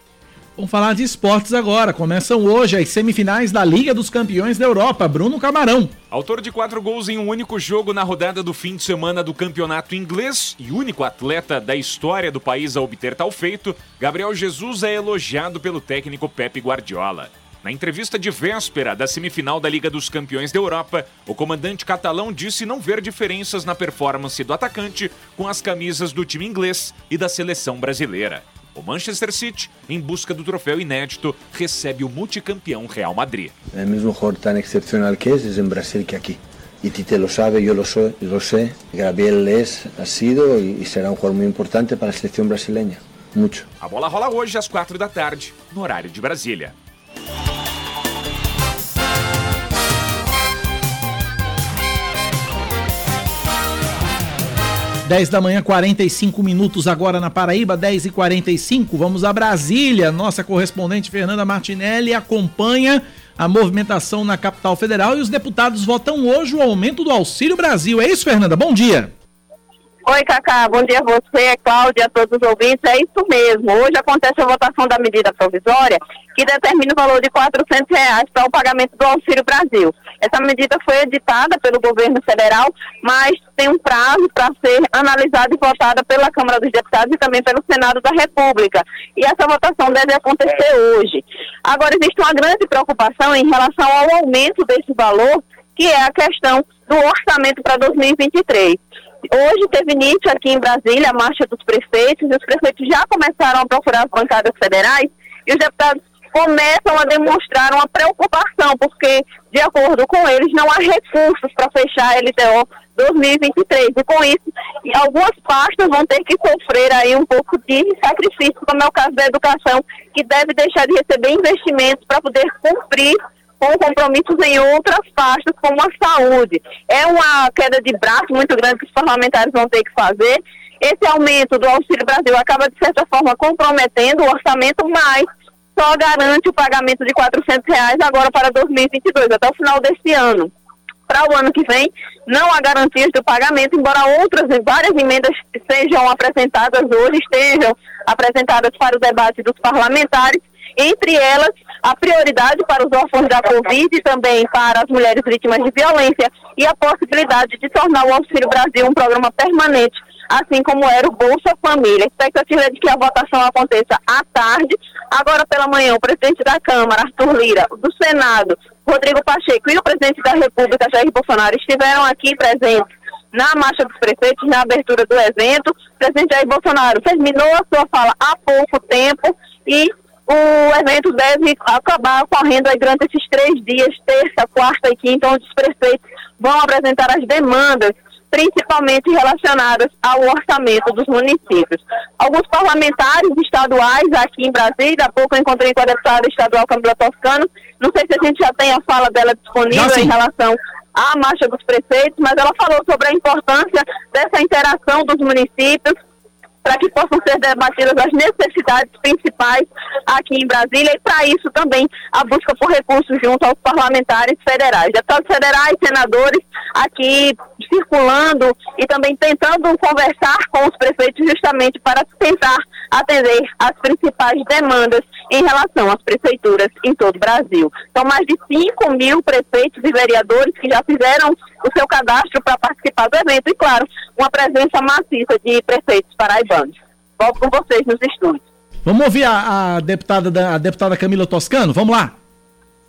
Vamos falar de esportes agora. Começam hoje as semifinais da Liga dos Campeões da Europa. Bruno Camarão. Autor de quatro gols em um único jogo na rodada do fim de semana do campeonato inglês e único atleta da história do país a obter tal feito, Gabriel Jesus é elogiado pelo técnico Pepe Guardiola. Na entrevista de véspera da semifinal da Liga dos Campeões da Europa, o comandante catalão disse não ver diferenças na performance do atacante com as camisas do time inglês e da seleção brasileira. O Manchester City, em busca do troféu inédito, recebe o multicampeão Real Madrid. El mismo jugador tan excepcional que es, es en Brasil que aquí. Y Tite lo sabe, yo lo, soy, lo sé. Gabriel es, ha sido y, y será un jugador muy importante para la selección brasileña. Mucho. A bola rola hoje às quatro da tarde, no horário de Brasília. 10 da manhã, 45 minutos agora na Paraíba, 10 e 45 Vamos a Brasília. Nossa correspondente Fernanda Martinelli acompanha a movimentação na capital federal e os deputados votam hoje o aumento do Auxílio Brasil. É isso, Fernanda? Bom dia. Oi, Cacá. Bom dia a você, Cláudia, a todos os ouvintes. É isso mesmo. Hoje acontece a votação da medida provisória que determina o valor de 400 reais para o pagamento do Auxílio Brasil. Essa medida foi editada pelo governo federal, mas tem um prazo para ser analisada e votada pela Câmara dos Deputados e também pelo Senado da República. E essa votação deve acontecer hoje. Agora, existe uma grande preocupação em relação ao aumento desse valor, que é a questão do orçamento para 2023. Hoje teve início aqui em Brasília a marcha dos prefeitos, e os prefeitos já começaram a procurar as bancadas federais e os deputados começam a demonstrar uma preocupação, porque, de acordo com eles, não há recursos para fechar a LTO 2023. E com isso, algumas pastas vão ter que sofrer aí um pouco de sacrifício, como é o caso da educação, que deve deixar de receber investimentos para poder cumprir com compromissos em outras pastas, como a saúde. É uma queda de braço muito grande que os parlamentares vão ter que fazer. Esse aumento do Auxílio Brasil acaba, de certa forma, comprometendo o orçamento, mas só garante o pagamento de 400 reais agora para 2022, até o final desse ano. Para o ano que vem, não há garantias do pagamento, embora outras várias emendas sejam apresentadas hoje, estejam apresentadas para o debate dos parlamentares, entre elas a prioridade para os órfãos da Covid e também para as mulheres vítimas de violência e a possibilidade de tornar o Auxílio Brasil um programa permanente, assim como era o Bolsa Família. A expectativa é de que a votação aconteça à tarde. Agora pela manhã, o presidente da Câmara, Arthur Lira, do Senado, Rodrigo Pacheco e o presidente da República, Jair Bolsonaro, estiveram aqui presentes na Marcha dos Prefeitos, na abertura do evento. O presidente Jair Bolsonaro terminou a sua fala há pouco tempo e o evento deve acabar ocorrendo durante esses três dias, terça, quarta e quinta, onde os prefeitos vão apresentar as demandas, principalmente relacionadas ao orçamento dos municípios. Alguns parlamentares estaduais aqui em Brasília, há pouco eu encontrei com a deputada estadual Camila Toscano, não sei se a gente já tem a fala dela disponível em relação à marcha dos prefeitos, mas ela falou sobre a importância dessa interação dos municípios para que possam ser debatidas as necessidades principais aqui em Brasília e para isso também a busca por recursos junto aos parlamentares federais. Deputados federais, senadores aqui circulando e também tentando conversar com os prefeitos justamente para tentar atender às principais demandas em relação às prefeituras em todo o Brasil. São mais de 5 mil prefeitos e vereadores que já fizeram o seu cadastro para participar do evento e, claro, uma presença maciça de prefeitos paraibanos. Volto com vocês nos estúdios. Vamos ouvir a, a deputada, a deputada Camila Toscano? Vamos lá.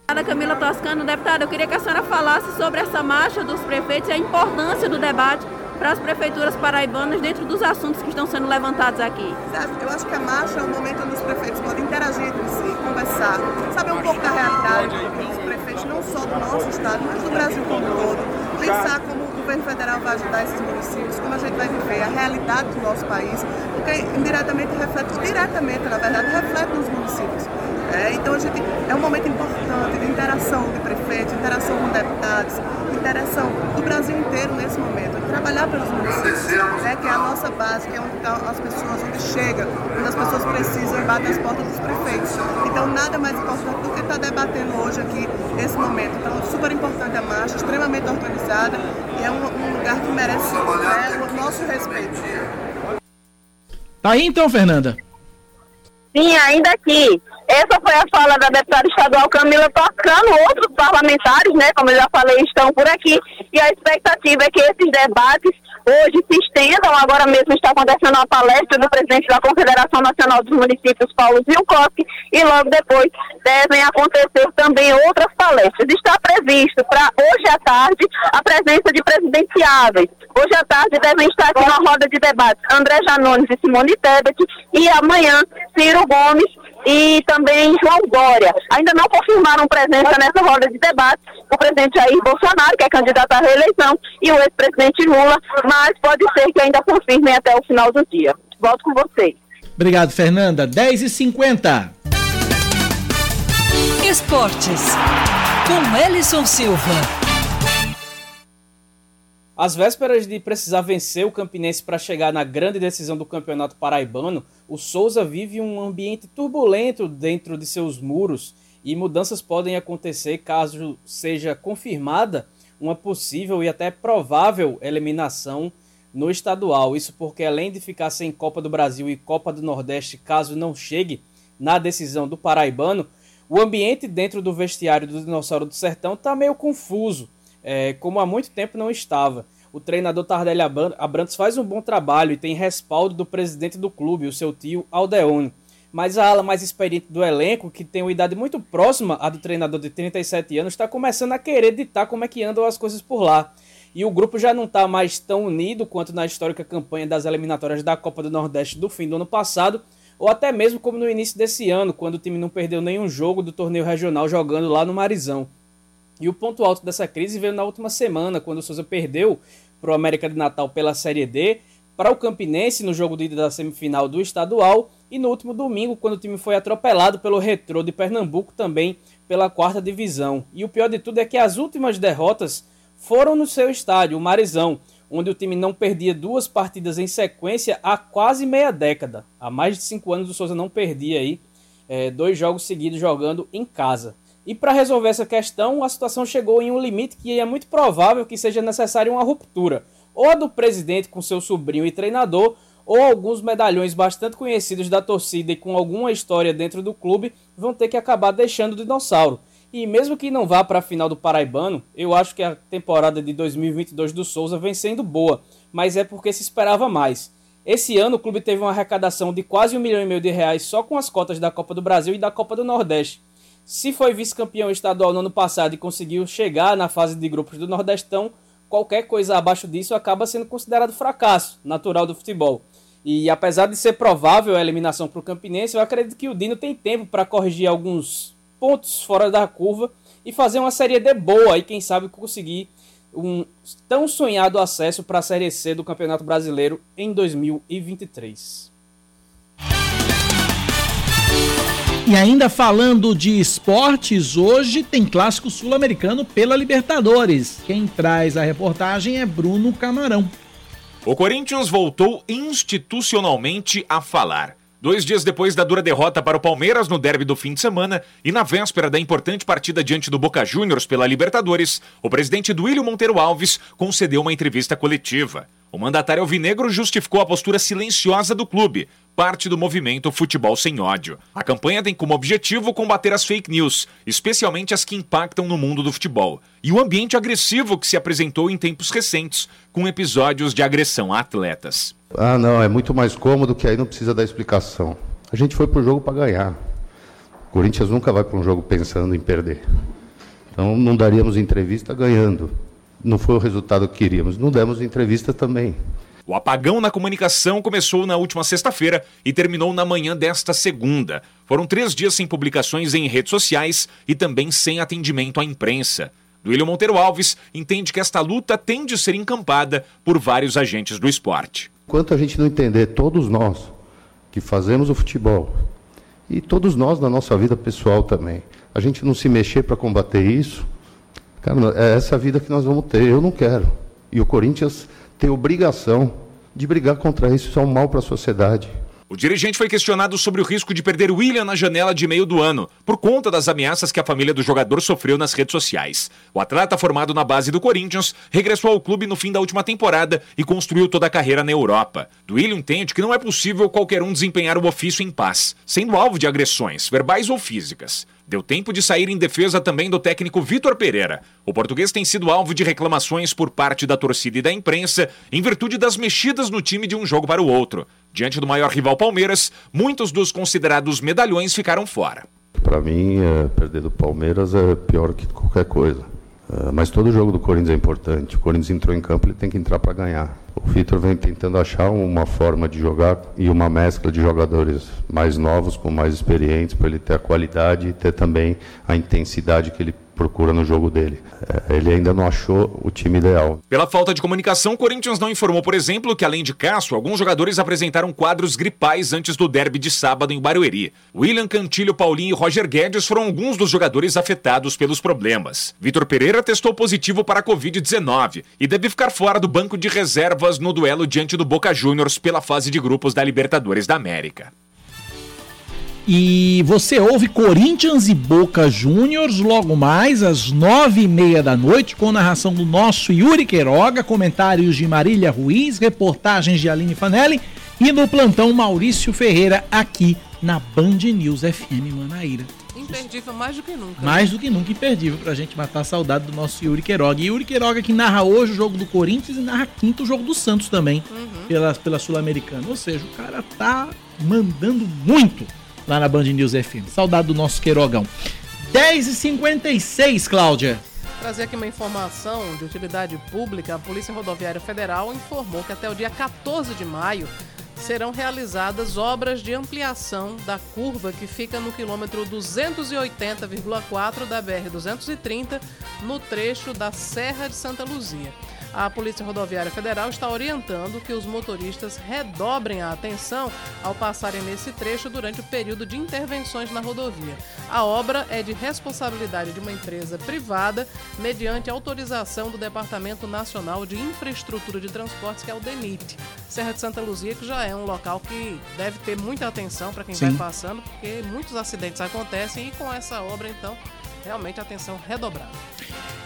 Deputada Camila Toscano, deputada, eu queria que a senhora falasse sobre essa marcha dos prefeitos e a importância do debate para as prefeituras paraibanas dentro dos assuntos que estão sendo levantados aqui? Eu acho que a marcha é um momento onde os prefeitos podem interagir entre si, conversar, saber um pouco da realidade dos prefeitos, não só do nosso estado, mas do Brasil como um todo. Pensar como o governo federal vai ajudar esses municípios, como a gente vai viver a realidade do nosso país, porque indiretamente reflete, diretamente, na verdade, reflete nos municípios. É, então a gente é um momento importante de interação de prefeitos, interação com deputados, interação do Brasil inteiro nesse momento, trabalhar pelos municípios, né, que é a nossa base, que é onde estão as pessoas, onde chega, onde as pessoas precisam e batem as portas dos prefeitos. Então nada mais importante do que estar debatendo hoje aqui nesse momento. Então super importante a marcha, extremamente organizada e é um, um lugar que merece né, o nosso respeito. Tá aí então, Fernanda? Sim, ainda aqui. Essa foi a fala da deputada estadual Camila Toscano. Outros parlamentares, né, como eu já falei, estão por aqui. E a expectativa é que esses debates hoje se estendam. Agora mesmo está acontecendo uma palestra do presidente da Confederação Nacional dos Municípios, Paulo Zilkowski, e logo depois devem acontecer também outras palestras. Está previsto para hoje à tarde a presença de presidenciáveis. Hoje à tarde devem estar aqui na roda de debates André Janones e Simone Tebet, e amanhã Ciro Gomes e também João Dória. Ainda não confirmaram presença nessa roda de debate o presidente Jair Bolsonaro, que é candidato à reeleição, e o ex-presidente Lula, mas pode ser que ainda confirmem até o final do dia. Volto com vocês. Obrigado, Fernanda. 10h50. Esportes. Com Ellison Silva. Às vésperas de precisar vencer o Campinense para chegar na grande decisão do Campeonato Paraibano, o Souza vive um ambiente turbulento dentro de seus muros e mudanças podem acontecer caso seja confirmada uma possível e até provável eliminação no estadual. Isso porque além de ficar sem Copa do Brasil e Copa do Nordeste caso não chegue na decisão do Paraibano, o ambiente dentro do vestiário do Dinossauro do Sertão está meio confuso é, como há muito tempo não estava. O treinador Tardelli Abrantes faz um bom trabalho e tem respaldo do presidente do clube, o seu tio Aldeone. Mas a ala mais experiente do elenco, que tem uma idade muito próxima à do treinador de 37 anos, está começando a querer ditar como é que andam as coisas por lá. E o grupo já não está mais tão unido quanto na histórica campanha das eliminatórias da Copa do Nordeste do fim do ano passado, ou até mesmo como no início desse ano, quando o time não perdeu nenhum jogo do torneio regional jogando lá no Marizão. E o ponto alto dessa crise veio na última semana, quando o Souza perdeu para o América de Natal pela Série D, para o Campinense no jogo de ida da semifinal do estadual e no último domingo, quando o time foi atropelado pelo Retrô de Pernambuco também pela quarta divisão. E o pior de tudo é que as últimas derrotas foram no seu estádio, o Marizão, onde o time não perdia duas partidas em sequência há quase meia década. Há mais de cinco anos o Souza não perdia aí é, dois jogos seguidos jogando em casa. E para resolver essa questão, a situação chegou em um limite que é muito provável que seja necessária uma ruptura, ou a do presidente com seu sobrinho e treinador, ou alguns medalhões bastante conhecidos da torcida e com alguma história dentro do clube vão ter que acabar deixando o dinossauro. E mesmo que não vá para a final do Paraibano, eu acho que a temporada de 2022 do Souza vem sendo boa, mas é porque se esperava mais. Esse ano o clube teve uma arrecadação de quase um milhão e meio de reais só com as cotas da Copa do Brasil e da Copa do Nordeste. Se foi vice-campeão estadual no ano passado e conseguiu chegar na fase de grupos do Nordestão, qualquer coisa abaixo disso acaba sendo considerado fracasso natural do futebol. E apesar de ser provável a eliminação para o Campinense, eu acredito que o Dino tem tempo para corrigir alguns pontos fora da curva e fazer uma Série D boa e quem sabe conseguir um tão sonhado acesso para a Série C do Campeonato Brasileiro em 2023. E ainda falando de esportes, hoje tem clássico sul-americano pela Libertadores. Quem traz a reportagem é Bruno Camarão. O Corinthians voltou institucionalmente a falar. Dois dias depois da dura derrota para o Palmeiras no derby do fim de semana e na véspera da importante partida diante do Boca Juniors pela Libertadores, o presidente Duílio Monteiro Alves concedeu uma entrevista coletiva. O mandatário alvinegro justificou a postura silenciosa do clube, parte do movimento Futebol Sem Ódio. A campanha tem como objetivo combater as fake news, especialmente as que impactam no mundo do futebol, e o ambiente agressivo que se apresentou em tempos recentes, com episódios de agressão a atletas. Ah, não, é muito mais cômodo que aí não precisa dar explicação. A gente foi para o jogo para ganhar. O Corinthians nunca vai para um jogo pensando em perder. Então não daríamos entrevista ganhando. Não foi o resultado que queríamos. Não demos entrevista também. O apagão na comunicação começou na última sexta-feira e terminou na manhã desta segunda. Foram três dias sem publicações em redes sociais e também sem atendimento à imprensa. Duílio Monteiro Alves entende que esta luta tem de ser encampada por vários agentes do esporte. Enquanto a gente não entender, todos nós que fazemos o futebol e todos nós na nossa vida pessoal também, a gente não se mexer para combater isso, cara, é essa vida que nós vamos ter. Eu não quero. E o Corinthians tem obrigação de brigar contra isso, isso é um mal para a sociedade. O dirigente foi questionado sobre o risco de perder William na janela de meio do ano, por conta das ameaças que a família do jogador sofreu nas redes sociais. O atleta, formado na base do Corinthians, regressou ao clube no fim da última temporada e construiu toda a carreira na Europa. Duílio entende que não é possível qualquer um desempenhar o ofício em paz, sendo alvo de agressões, verbais ou físicas. Deu tempo de sair em defesa também do técnico Vitor Pereira. O português tem sido alvo de reclamações por parte da torcida e da imprensa em virtude das mexidas no time de um jogo para o outro. Diante do maior rival Palmeiras, muitos dos considerados medalhões ficaram fora. Para mim, é, perder do Palmeiras é pior que qualquer coisa. É, mas todo jogo do Corinthians é importante. O Corinthians entrou em campo, ele tem que entrar para ganhar. O Vitor vem tentando achar uma forma de jogar e uma mescla de jogadores mais novos, com mais experientes, para ele ter a qualidade e ter também a intensidade que ele procura no jogo dele. É, ele ainda não achou o time ideal. Pela falta de comunicação, o Corinthians não informou, por exemplo, que além de Cássio, alguns jogadores apresentaram quadros gripais antes do derby de sábado em Barueri. William Cantilho, Paulinho e Roger Guedes foram alguns dos jogadores afetados pelos problemas. Vitor Pereira testou positivo para a Covid-19 e deve ficar fora do banco de reservas no duelo diante do Boca Juniors pela fase de grupos da Libertadores da América. E você ouve Corinthians e Boca Juniors logo mais às nove e meia da noite com narração do nosso Yuri Queiroga, comentários de Marília Ruiz, reportagens de Aline Fanelli e no plantão Maurício Ferreira aqui na Band News FM Manaíra. Imperdível mais do que nunca. Mais do que nunca imperdível pra gente matar a saudade do nosso Yuri Queiroga. E Yuri Queiroga que narra hoje o jogo do Corinthians e narra quinto o jogo do Santos também, Uhum. pela, pela Sul-Americana. Ou seja, o cara tá mandando muito lá na Band News FM. Saudade do nosso Queirogão. 10h56, Cláudia. Trazer aqui uma informação de utilidade pública. A Polícia Rodoviária Federal informou que até o dia 14 de maio serão realizadas obras de ampliação da curva que fica no quilômetro 280,4 da BR-230, no trecho da Serra de Santa Luzia. A Polícia Rodoviária Federal está orientando que os motoristas redobrem a atenção ao passarem nesse trecho durante o período de intervenções na rodovia. A obra é de responsabilidade de uma empresa privada, mediante autorização do Departamento Nacional de Infraestrutura de Transportes, que é o DENIT. Serra de Santa Luzia, que já é um local que deve ter muita atenção para quem Sim. vai passando, porque muitos acidentes acontecem e com essa obra, então, realmente atenção redobrada.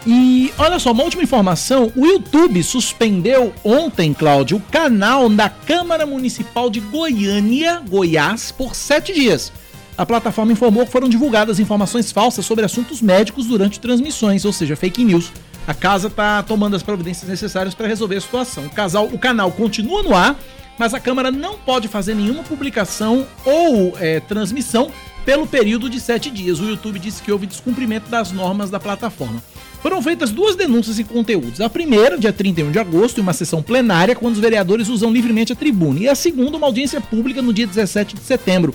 E olha só, uma última informação: o YouTube suspendeu ontem, Cláudio, o canal da Câmara Municipal de Goiânia, Goiás, por sete dias. A plataforma informou que foram divulgadas informações falsas sobre assuntos médicos durante transmissões, ou seja, fake news. A casa está tomando as providências necessárias para resolver a situação. O, casal, o canal continua no ar, mas a Câmara não pode fazer nenhuma publicação ou é, transmissão pelo período de sete dias. O YouTube disse que houve descumprimento das normas da plataforma. Foram feitas duas denúncias em conteúdos. A primeira, dia 31 de agosto, em uma sessão plenária, quando os vereadores usam livremente a tribuna. E a segunda, uma audiência pública no dia 17 de setembro.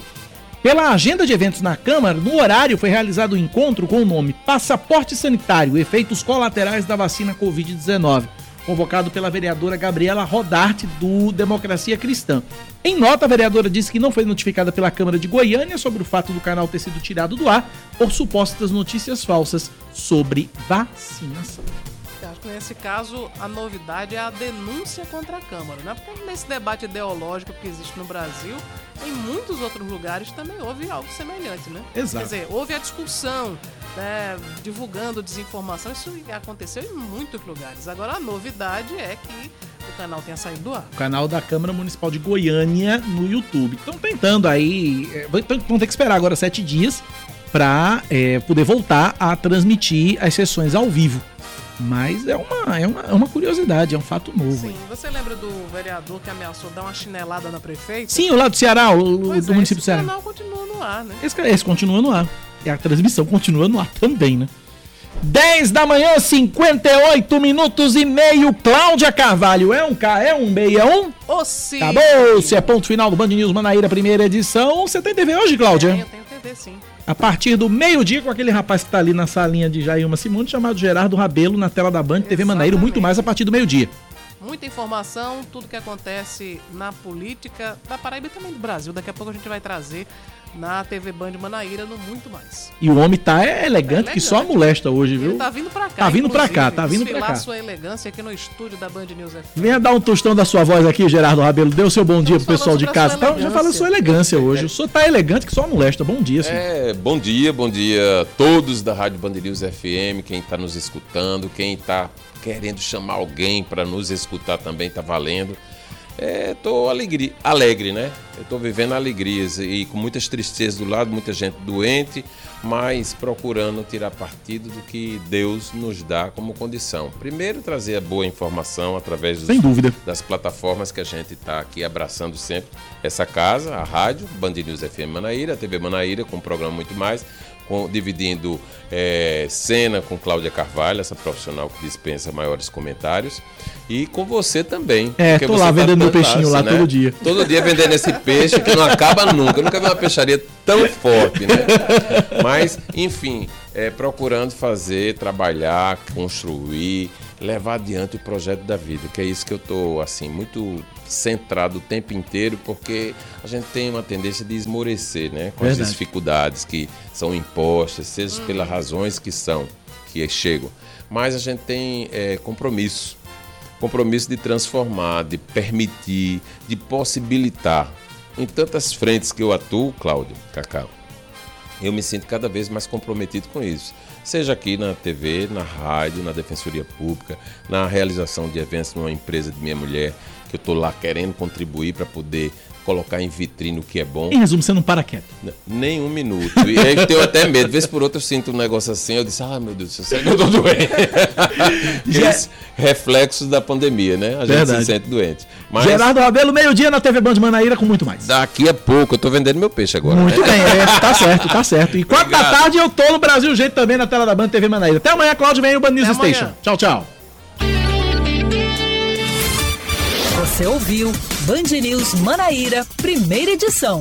Pela agenda de eventos na Câmara, no horário foi realizado o um encontro com o nome Passaporte Sanitário, efeitos colaterais da vacina Covid-19, convocado pela vereadora Gabriela Rodarte, do Democracia Cristã. Em nota, a vereadora disse que não foi notificada pela Câmara de Goiânia sobre o fato do canal ter sido tirado do ar por supostas notícias falsas sobre vacinação. Acho que nesse caso a novidade é a denúncia contra a Câmara, né? Porque nesse debate ideológico que existe no Brasil, em muitos outros lugares também houve algo semelhante, né? Exato. Quer dizer, houve a discussão, né, divulgando desinformação, isso aconteceu em muitos lugares. Agora a novidade é que o canal tenha saído do ar. O canal da Câmara Municipal de Goiânia no YouTube. Estão tentando aí. é, Vão ter que esperar agora sete dias para poder voltar a transmitir as sessões ao vivo. Mas é uma, é uma, é uma curiosidade, é um fato novo. Sim, você lembra do vereador que ameaçou dar uma chinelada na prefeita? Sim, o lado do Ceará, o, Pois do é, município do esse Ceará. canal continua no ar, né? Esse, esse continua no ar. E a transmissão continua no ar também, né? 10 da manhã, 58 minutos e meio. Cláudia Carvalho, é um K, é um B, é um? Ô, sim. Acabou! Se é ponto final do Band News Manaíra, primeira edição. Você tem TV hoje, Cláudia? Eu tenho TV, sim. A partir do meio-dia, com aquele rapaz que tá ali na salinha de Jailma Simone, chamado Gerardo Rabelo, na tela da Band, TV Manaíra, muito mais a partir do meio-dia. Muita informação, tudo que acontece na política da Paraíba e também do Brasil. Daqui a pouco a gente vai trazer na TV Band Manaíra no Muito Mais. E o homem tá é elegante, que só molesta hoje, viu? Ele tá vindo pra cá. Tá vindo pra cá, tá vindo pra cá. sua elegância aqui no estúdio da Band News FM. Venha dar um tostão da sua voz aqui, Gerardo Rabelo. Dê o seu bom dia pro pessoal de casa. Tá, já falou sua elegância hoje. O senhor tá elegante que só molesta. Bom dia, senhor. É, bom dia, bom dia a todos da Rádio Band News FM, quem está nos escutando, quem está querendo chamar alguém para nos escutar também está valendo. É, tô alegre, alegre, né? Eu tô vivendo alegrias e com muitas tristezas do lado, muita gente doente, mas procurando tirar partido do que Deus nos dá como condição. Primeiro, trazer a boa informação através dos- Sem dúvida. das plataformas que a gente está aqui abraçando sempre. Essa casa, a rádio, Band News FM Manaíra, a TV Manaíra, com um programa muito mais, com- dividindo é, cena com Cláudia Carvalho, essa profissional que dispensa maiores comentários, e com você também. É, tô você lá tá vendendo meu peixinho lá todo dia. Todo dia vendendo esse peixe que não acaba nunca. Eu nunca vi uma peixaria tão forte, né? Mas, enfim, é, procurando fazer, trabalhar, construir, levar adiante o projeto da vida, que é isso que eu tô assim muito centrado o tempo inteiro, porque a gente tem uma tendência de esmorecer, né, com Verdade. as dificuldades que são impostas, seja pelas razões que são que chegam, mas a gente tem é, compromisso compromisso de transformar, de permitir, de possibilitar. Em tantas frentes que eu atuo, Cláudio, Cacau, eu me sinto cada vez mais comprometido com isso. Seja aqui na TV, na rádio, na Defensoria Pública, na realização de eventos numa empresa de minha mulher, que eu estou lá querendo contribuir para poder colocar em vitrine o que é bom. Em resumo, você não para quieto. Nem um minuto. E aí eu tenho até medo. Vez por outra eu sinto um negócio assim, eu disse, ah, meu Deus do céu, eu tô doente? Reflexos da pandemia, né? A gente Verdade. se sente doente. Mas Gerardo Rabelo, meio-dia na TV Band Manaíra com muito mais. daqui a pouco, eu tô vendendo meu peixe agora. Muito né? bem, é, tá certo, tá certo. E quatro da tarde eu tô no Brasil Jeito também na tela da Band TV Manaíra. Até amanhã, Cláudio, vem o Band News Até amanhã. Station. Tchau, tchau. Você ouviu Band News Manaíra, primeira edição.